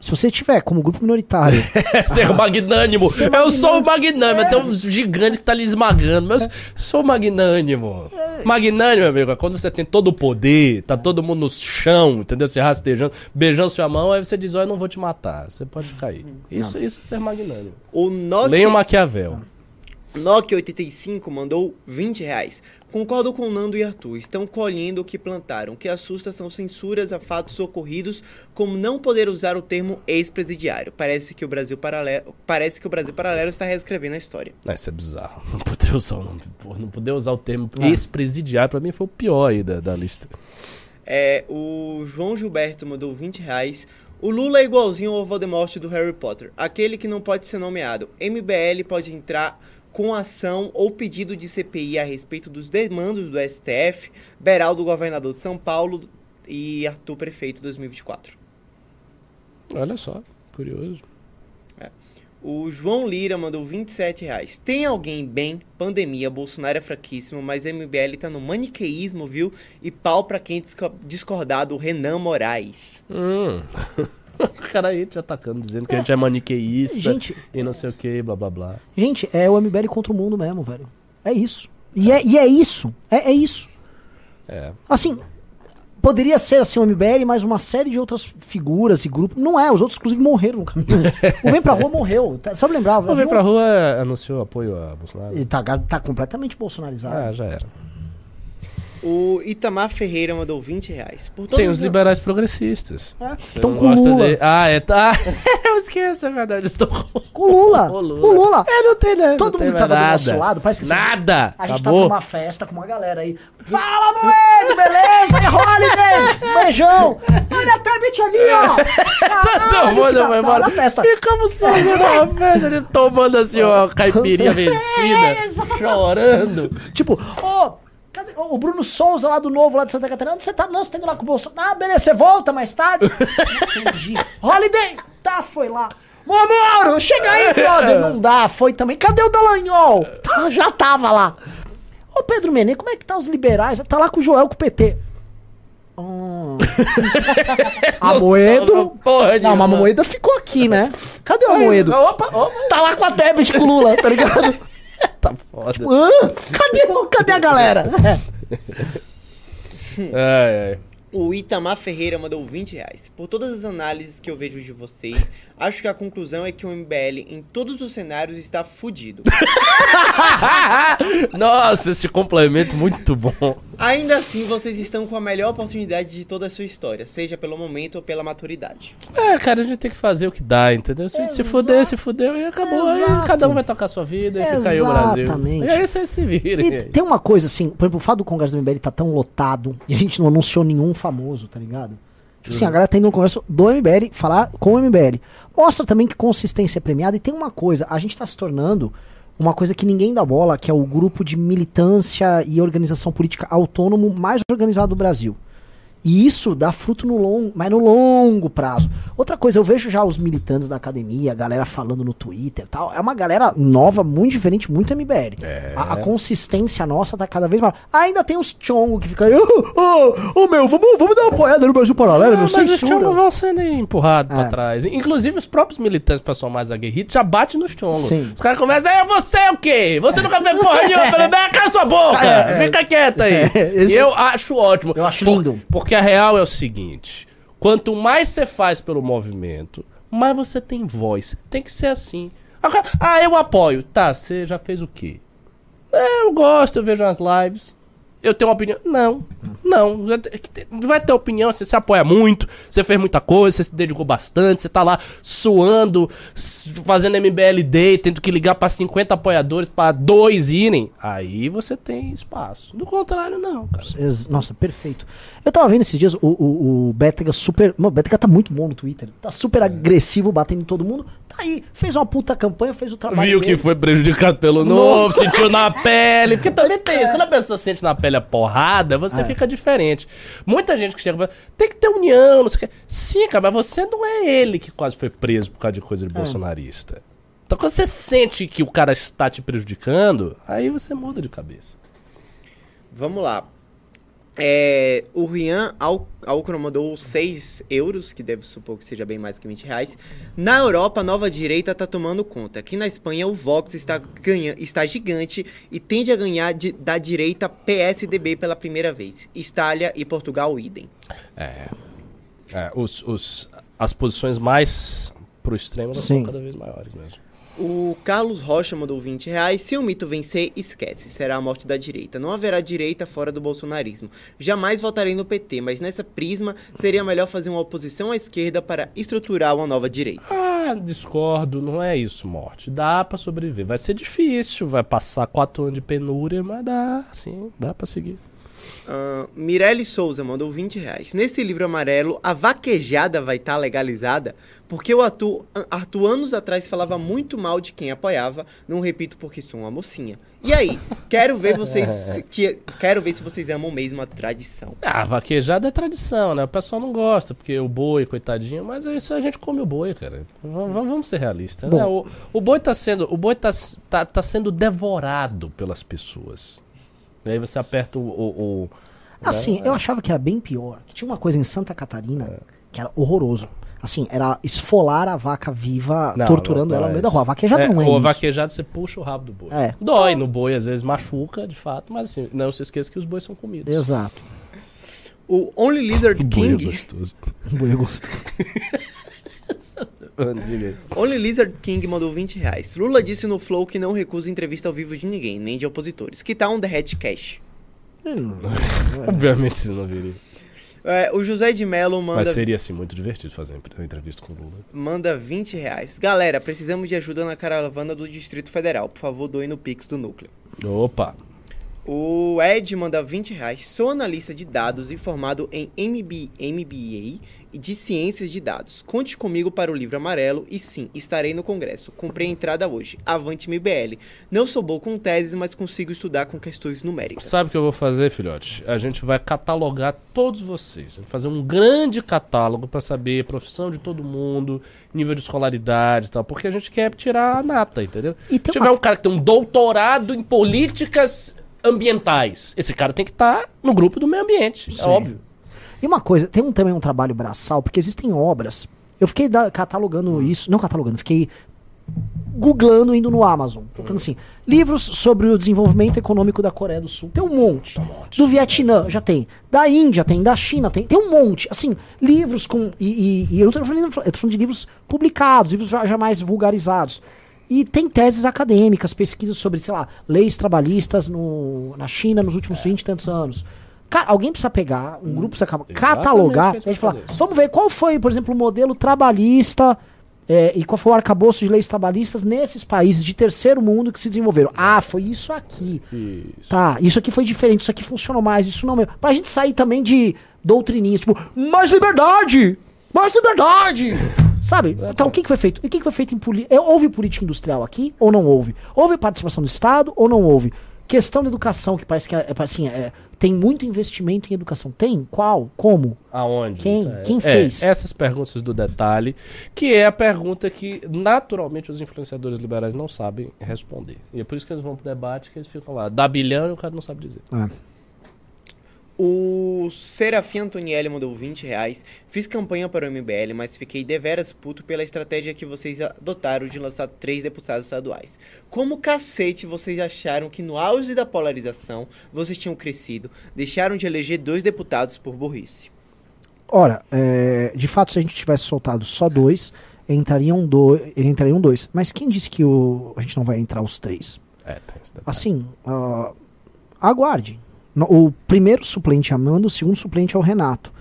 Se você tiver como grupo minoritário, Ser magnânimo. Ser Eu sou o magnânimo. É. É. Tem um gigante que tá lhe esmagando. Mas eu sou magnânimo. É. Magnânimo, amigo, é quando você tem todo o poder, tá todo mundo no chão, entendeu? Se rastejando, beijando sua mão, aí você diz, ó, eu não vou te matar. Você pode ficar aí. Isso, isso é ser magnânimo. O Nokia... Leia o Maquiavel. Nokia 85 mandou 20 reais. Concordo com Nando e Arthur. Estão colhendo o que plantaram. O que assusta são censuras a fatos ocorridos, como não poder usar o termo ex-presidiário. Parece que o Brasil paralelo, parece que o Brasil paralelo está reescrevendo a história. Não, isso é bizarro. Não poder usar o, nome- pô, não poder usar o termo É. ex-presidiário, pra mim foi o pior aí da, da lista. É, o João Gilberto mandou 20 reais. O Lula é igualzinho ao Voldemort do Harry Potter, aquele que não pode ser nomeado. MBL pode entrar com ação ou pedido de CPI a respeito dos demandos do STF, Beraldo, governador de São Paulo e Arthur, prefeito 2024. Olha só, curioso. O João Lira mandou 27 reais. Tem alguém bem? Pandemia, Bolsonaro é fraquíssimo, mas MBL tá no maniqueísmo, viu? E pau pra quem disco- discordar do Renan Moraes. Hum. o cara aí te atacando, dizendo que a gente é maniqueísta Gente, e não sei o que, blá blá blá. gente, é o MBL contra o mundo mesmo, velho. É isso. E é, e é isso. É, é isso. É. Assim, poderia ser assim o MBL, mas uma série de outras figuras e grupos. Não é, os outros inclusive morreram no caminho. o Vem Pra Rua morreu. Tá, só lembrar. O Vem Pra Rua anunciou apoio a Bolsonaro. Ele tá, tá completamente bolsonarizado. Ah, já era. O Itamar Ferreira mandou 20 reais. Por Tem todos os liberais progressistas. É. Você Estão com gosta Lula. de- Ah, é. Tá. Eu esqueço, é verdade. Estou com Com o Lula. o O Lula. Lula. É, não tem nada. Todo não mundo tem tava do nada. nosso lado, parece que Nada. A gente Acabou. tava numa festa com uma galera aí. Fala, Moedo, beleza? É Holiday! Beijão! Olha a tablet ali, ó! Todo Caralho, mundo da- foi tava embora. na festa. Ficamos sozinhos na festa, ele tomando assim, ó, caipirinha vencida, chorando. Tipo, ô, cadê o Bruno Souza lá do Novo, lá de Santa Catarina? Onde você tá? Não, você tá indo lá com o Bolsonaro. Ah, beleza, você volta mais tarde? Entendi. Holiday! Tá, foi lá. Momoro, chega aí, brother. Não dá, foi também. Cadê o Dallagnol? Tá, já tava lá. Ô, Pedro Menezes, como é que tá os liberais? Tá lá com o Joel, com o PT. Hum. a Moedo. porra Não, mas a. Moedo ficou aqui, né? Cadê o Moedo? Opa, opa. Tá lá com a tablet com o Lula, tá ligado? Tá foda. Hã? Cadê, o- cadê a galera? Ai, ai. O Itamar Ferreira mandou 20 reais. Por todas as análises que eu vejo de vocês, acho que a conclusão é que o MBL em todos os cenários está fudido. Nossa, esse complemento muito bom. Ainda assim, vocês estão com a melhor oportunidade de toda a sua história, seja pelo momento ou pela maturidade. É, cara, a gente tem que fazer o que dá, entendeu? Se a gente se fuder, se fudeu e acabou. Aí Exato. cada um vai tocar a sua vida e fica aí o Brasil. Exatamente. E aí vocês se virem. E tem uma coisa assim, por exemplo, o fato do Congresso do MBL tá tão lotado e a gente não anunciou nenhum famoso, tá ligado? Tipo assim, a galera tá indo no Congresso do MBL falar com o MBL. Mostra também que consistência é premiada e tem uma coisa, a gente tá se tornando uma coisa que ninguém dá bola, que é o grupo de militância e organização política autônomo mais organizado do Brasil. E isso dá fruto no longo, mas no longo prazo. Outra coisa, eu vejo já os militantes da academia, a galera falando no Twitter e tal. É uma galera nova, muito diferente, muito MBL. A, a consistência nossa tá cada vez maior. Ainda tem os chongo que ficam aí, ô, ô, ô, meu, vamos, vamos dar uma apoiada no Brasil Paralelo, Ah, meu, mas os chongos vão sendo empurrados É. pra trás. Inclusive, os próprios militantes, pessoal mais aguerrido, já batem nos chongos. Sim. Os caras começam, é você o quê? Você nunca fez porra nenhuma cala sua boca! É, é. Fica quieto aí. É, eu acho ótimo. Eu acho Por- lindo. Porque a real é o seguinte, quanto mais você faz pelo movimento, mais você tem voz. Tem que ser assim. Ah, eu apoio. Tá, você já fez o quê? É, eu gosto, eu vejo as lives. Eu tenho uma opinião. Não, não. Vai ter opinião, você se apoia muito, você fez muita coisa, você se dedicou bastante, você tá lá suando, fazendo MBL Day, tendo que ligar pra 50 apoiadores pra dois irem. Aí você tem espaço. Do contrário, não, cara. Nossa, perfeito. Eu tava vendo esses dias o, o, o Bétega super. Mano, o Bétega tá muito bom no Twitter. Tá super É. agressivo, batendo em todo mundo. Tá aí, fez uma puta campanha, fez o trabalho. Viu que dele. foi prejudicado pelo novo, sentiu na pele. Porque também tem isso. Quando a pessoa sente na pele a porrada, você É. fica diferente. Muita gente que chega e fala, tem que ter união, não sei o que. Sim, cara, mas você não é ele que quase foi preso por causa de coisa É. de bolsonarista. Então quando você sente que o cara está te prejudicando, aí você muda de cabeça. Vamos lá. É, o Rian Alcron mandou 6 euros, que deve supor que seja bem mais que 20 reais. Na Europa, a nova direita tá tomando conta. Aqui na Espanha, o Vox está, ganha, está gigante e tende a ganhar de- da direita PSDB pela primeira vez. Itália e Portugal, idem. É. É, os, os- as posições mais pro extremo elas Sim. são cada vez maiores mesmo. O Carlos Rocha mandou 20 reais. Se o mito vencer, esquece. Será a morte da direita. Não haverá direita fora do bolsonarismo. Jamais votarei no PT, mas nessa prisma seria melhor fazer uma oposição à esquerda para estruturar uma nova direita. Ah, discordo, não é isso, morte. Dá pra sobreviver. Vai ser difícil, vai passar quatro anos de penúria, mas dá, sim, dá pra seguir. Uh, Mirelle Souza mandou 20 reais. Nesse livro amarelo, a vaquejada vai estar tá legalizada? Porque o Arthur, Arthur anos atrás falava muito mal de quem apoiava. Não repito porque sou uma mocinha. E aí, quero ver vocês que quero ver se vocês amam mesmo a tradição. Ah, vaquejada é tradição, né? O pessoal não gosta porque o boi, coitadinho, mas é isso a gente come o boi, cara. Vamos, vamos ser realistas. Né? O, o, boi tá sendo, o boi tá, tá, tá sendo devorado pelas pessoas. E aí você aperta o. o, o assim, né? eu achava que era bem pior. Que tinha uma coisa em Santa Catarina é. que era horroroso. Assim, era esfolar a vaca viva, não, torturando não, ela no meio da rua. A vaquejada é, não é isso. vaquejada você puxa o rabo do boi. É. Dói no boi, às vezes machuca, de fato, mas assim, não se esqueça que os bois são comidos. Exato. O Only Lizard King. Boi é gostoso. boi é gostoso. Only Lizard King mandou 20 reais. Lula disse no Flow que não recusa entrevista ao vivo de ninguém, nem de opositores. Que tal um Derrete Cash? Obviamente você não viria. É, o José de Mello manda. Mas seria assim muito divertido fazer uma entrevista com o Lula. Manda 20 reais. Galera, precisamos de ajuda na caravana do Distrito Federal. Por favor, doe no Pix do Núcleo. Opa! O Ed manda 20 reais. Sou analista de dados e formado em MB, MBA de Ciências de Dados. Conte comigo para o livro amarelo e sim, estarei no congresso. Comprei a entrada hoje. Avante MBL. Não sou bom com teses, mas consigo estudar com questões numéricas. Sabe o que eu vou fazer, filhote? A gente vai catalogar todos vocês. Vai fazer um grande catálogo para saber a profissão de todo mundo, nível de escolaridade e tal, porque a gente quer tirar a nata, entendeu? E Se tiver uma... um cara que tem um doutorado em políticas ambientais, esse cara tem que estar tá no grupo do meio ambiente, é sim. é óbvio. E uma coisa, tem um, também um trabalho braçal, porque existem obras. Eu fiquei da, catalogando isso, não catalogando, fiquei googlando indo no Amazon, procurando assim, livros sobre o desenvolvimento econômico da Coreia do Sul. Tem um monte. Um monte. Do Vietnã já tem. Da Índia tem, da China tem. Tem um monte. Assim, livros com. E, e, e eu, tô falando, eu tô falando de livros publicados, livros já, já mais vulgarizados. E tem teses acadêmicas, pesquisas sobre, sei lá, leis trabalhistas no, na China nos últimos é. 20 e tantos anos. Cara, alguém precisa pegar, um hum, grupo precisa catalogar, a gente falar, vamos ver qual foi, por exemplo, o modelo trabalhista é, e qual foi o arcabouço de leis trabalhistas nesses países de terceiro mundo que se desenvolveram. Ah, foi isso aqui. Isso. Tá, isso aqui foi diferente, isso aqui funcionou mais, isso não mesmo. Pra gente sair também de doutrininhas, tipo, mais liberdade! Mais liberdade! Sabe? É, então, o que, que foi feito? O que, que foi feito em política? É, houve política industrial aqui ou não houve? Houve participação do Estado ou não houve? Questão da educação, que parece que é, é assim, é, tem muito investimento em educação. Tem? Qual? Como? Aonde? Quem? É, Quem fez? É, essas perguntas do detalhe, que é a pergunta que naturalmente os influenciadores liberais não sabem responder. E é por isso que eles vão pro debate, que eles ficam lá, dá bilhão e o cara não sabe dizer. É. O Serafim Antonielli mandou 20 reais. Fiz campanha para o MBL, mas fiquei deveras puto pela estratégia que vocês adotaram de lançar três deputados estaduais. Como cacete vocês acharam que no auge da polarização vocês tinham crescido, deixaram de eleger dois deputados por burrice? Ora, é, de fato, se a gente tivesse soltado só dois, entrariam, do, entrariam dois. Mas quem disse que o, a gente não vai entrar os três? É, assim, uh, aguarde. O primeiro suplente é Amanda, o segundo suplente é o Renato.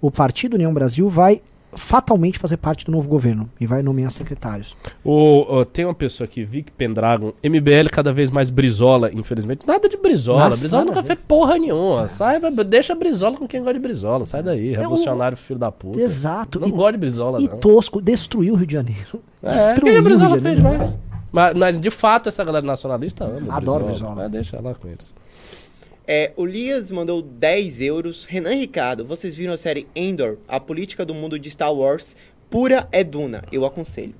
O Partido União Brasil vai fatalmente fazer parte do novo governo e vai nomear secretários. O, o, tem uma pessoa aqui, Vic Pendragon, MBL cada vez mais brisola, infelizmente. Nada de brisola, Nossa, brisola nunca fez porra nenhuma. É. Sai, deixa brisola com quem gosta de brisola, sai daí, revolucionário filho da puta. Exato. Não e, gosta de brisola, e não. tosco, destruiu o Rio de Janeiro. É, destruiu que a brisola fez mais? Mas, mas, de fato essa galera nacionalista ama Adoro brisola. brisola. deixa lá com eles. É, o Lias mandou 10 euros. Renan Ricardo, vocês viram a série Endor? A política do mundo de Star Wars pura é Duna. Eu aconselho.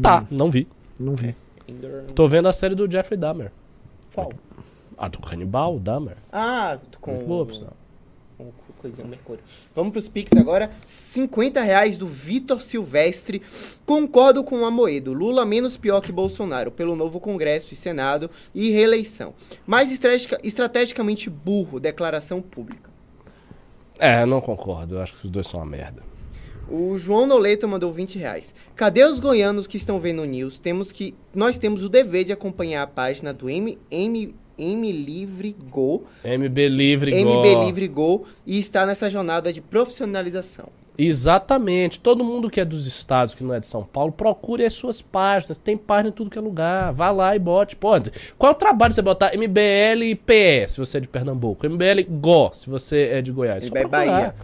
Tá, não vi. Não vi. É, Endor... Tô vendo a série do Jeffrey Dahmer. Qual? A do Canibal, Dahmer. Ah, com... Muito boa, pessoal coisinha, Mercúrio. Vamos pros Pix agora. 50 reais do Vitor Silvestre. Concordo com o Amoedo. Lula menos pior que Bolsonaro, pelo novo Congresso e Senado e reeleição. Mais estrategicamente burro, declaração pública. É, não concordo. Eu acho que os dois são uma merda. O João Noleto mandou 20 reais. Cadê os goianos que estão vendo o News? Temos que, nós temos o dever de acompanhar a página do M, M, M Livre Go. MB Livre Go. MB Livre Go e está nessa jornada de profissionalização. Exatamente. Todo mundo que é dos estados, que não é de São Paulo, procure as suas páginas. Tem página em tudo que é lugar. Vá lá e bote. Pô, qual é o trabalho de você botar MBL PE, se você é de Pernambuco? MBL GO, se você é de Goiás. MBL. Bahia.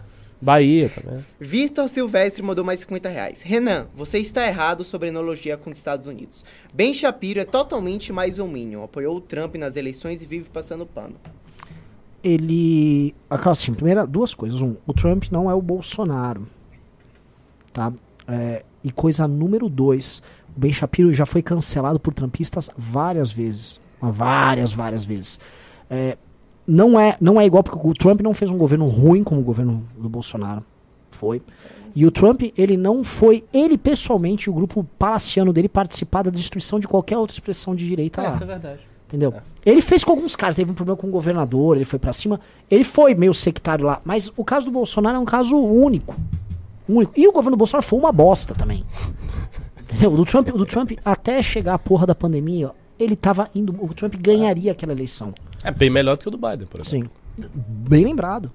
Bahia também. Vitor Silvestre mandou mais 50 reais. Renan, você está errado sobre a analogia com os Estados Unidos. Ben Shapiro é totalmente mais um minion. Apoiou o Trump nas eleições e vive passando pano. ele. Assim, primeira, duas coisas. Um, o Trump não é o Bolsonaro. Tá? É, e coisa número dois, o Ben Shapiro já foi cancelado por trumpistas várias vezes. Várias, várias vezes. É, não, é, não é igual, porque o Trump não fez um governo ruim como o governo do Bolsonaro. Foi. E o Trump, ele não foi, ele pessoalmente, o grupo palaciano dele, participar da destruição de qualquer outra expressão de direita lá. verdade. Entendeu? Ele fez com alguns caras, teve um problema com o governador, ele foi pra cima. Ele foi meio sectário lá, mas o caso do Bolsonaro é um caso único. Único. E o governo do Bolsonaro foi uma bosta também. Entendeu? O do Trump, o do Trump até chegar a porra da pandemia, ele tava indo. O Trump ganharia aquela eleição. É bem melhor do que o do Biden, por exemplo. Sim. Bem lembrado.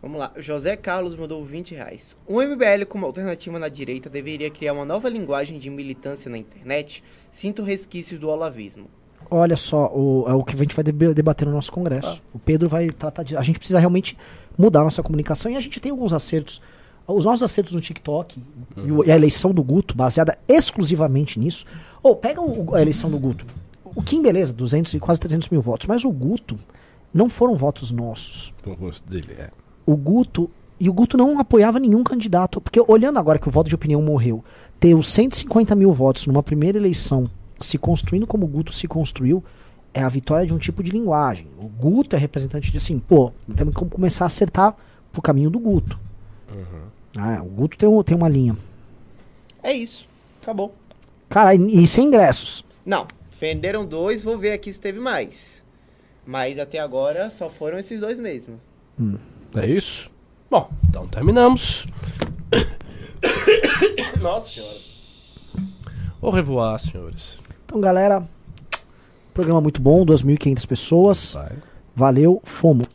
Vamos lá. José Carlos mandou 20 reais. Um MBL como alternativa na direita deveria criar uma nova linguagem de militância na internet. Sinto resquícios do olavismo. Olha só, o, é o que a gente vai deb- debater no nosso congresso. O Pedro vai tratar de. A gente precisa realmente mudar a nossa comunicação e a gente tem alguns acertos. Os nossos acertos no TikTok e, o- e a eleição do Guto, baseada exclusivamente nisso. Ou pega o- a eleição do Guto. O Kim, beleza, 200 e quase 300 mil votos. Mas o Guto não foram votos nossos. O rosto dele é. O Guto. E o Guto não apoiava nenhum candidato. Porque olhando agora que o voto de opinião morreu, ter os 150 mil votos numa primeira eleição se construindo como o Guto se construiu, é a vitória de um tipo de linguagem. O Guto é representante de assim, pô, temos que começar a acertar pro caminho do Guto. Ah, o Guto tem, um- tem uma linha. É isso. Acabou. Cara, e, e sem ingressos. Não. Venderam dois, vou ver aqui se teve mais. Mas até agora só foram esses dois mesmo. É isso? Bom, então terminamos. Nossa senhora. Au revoir, senhores. Então, galera, programa muito bom, 2.500 pessoas. Vai. Valeu, fomos.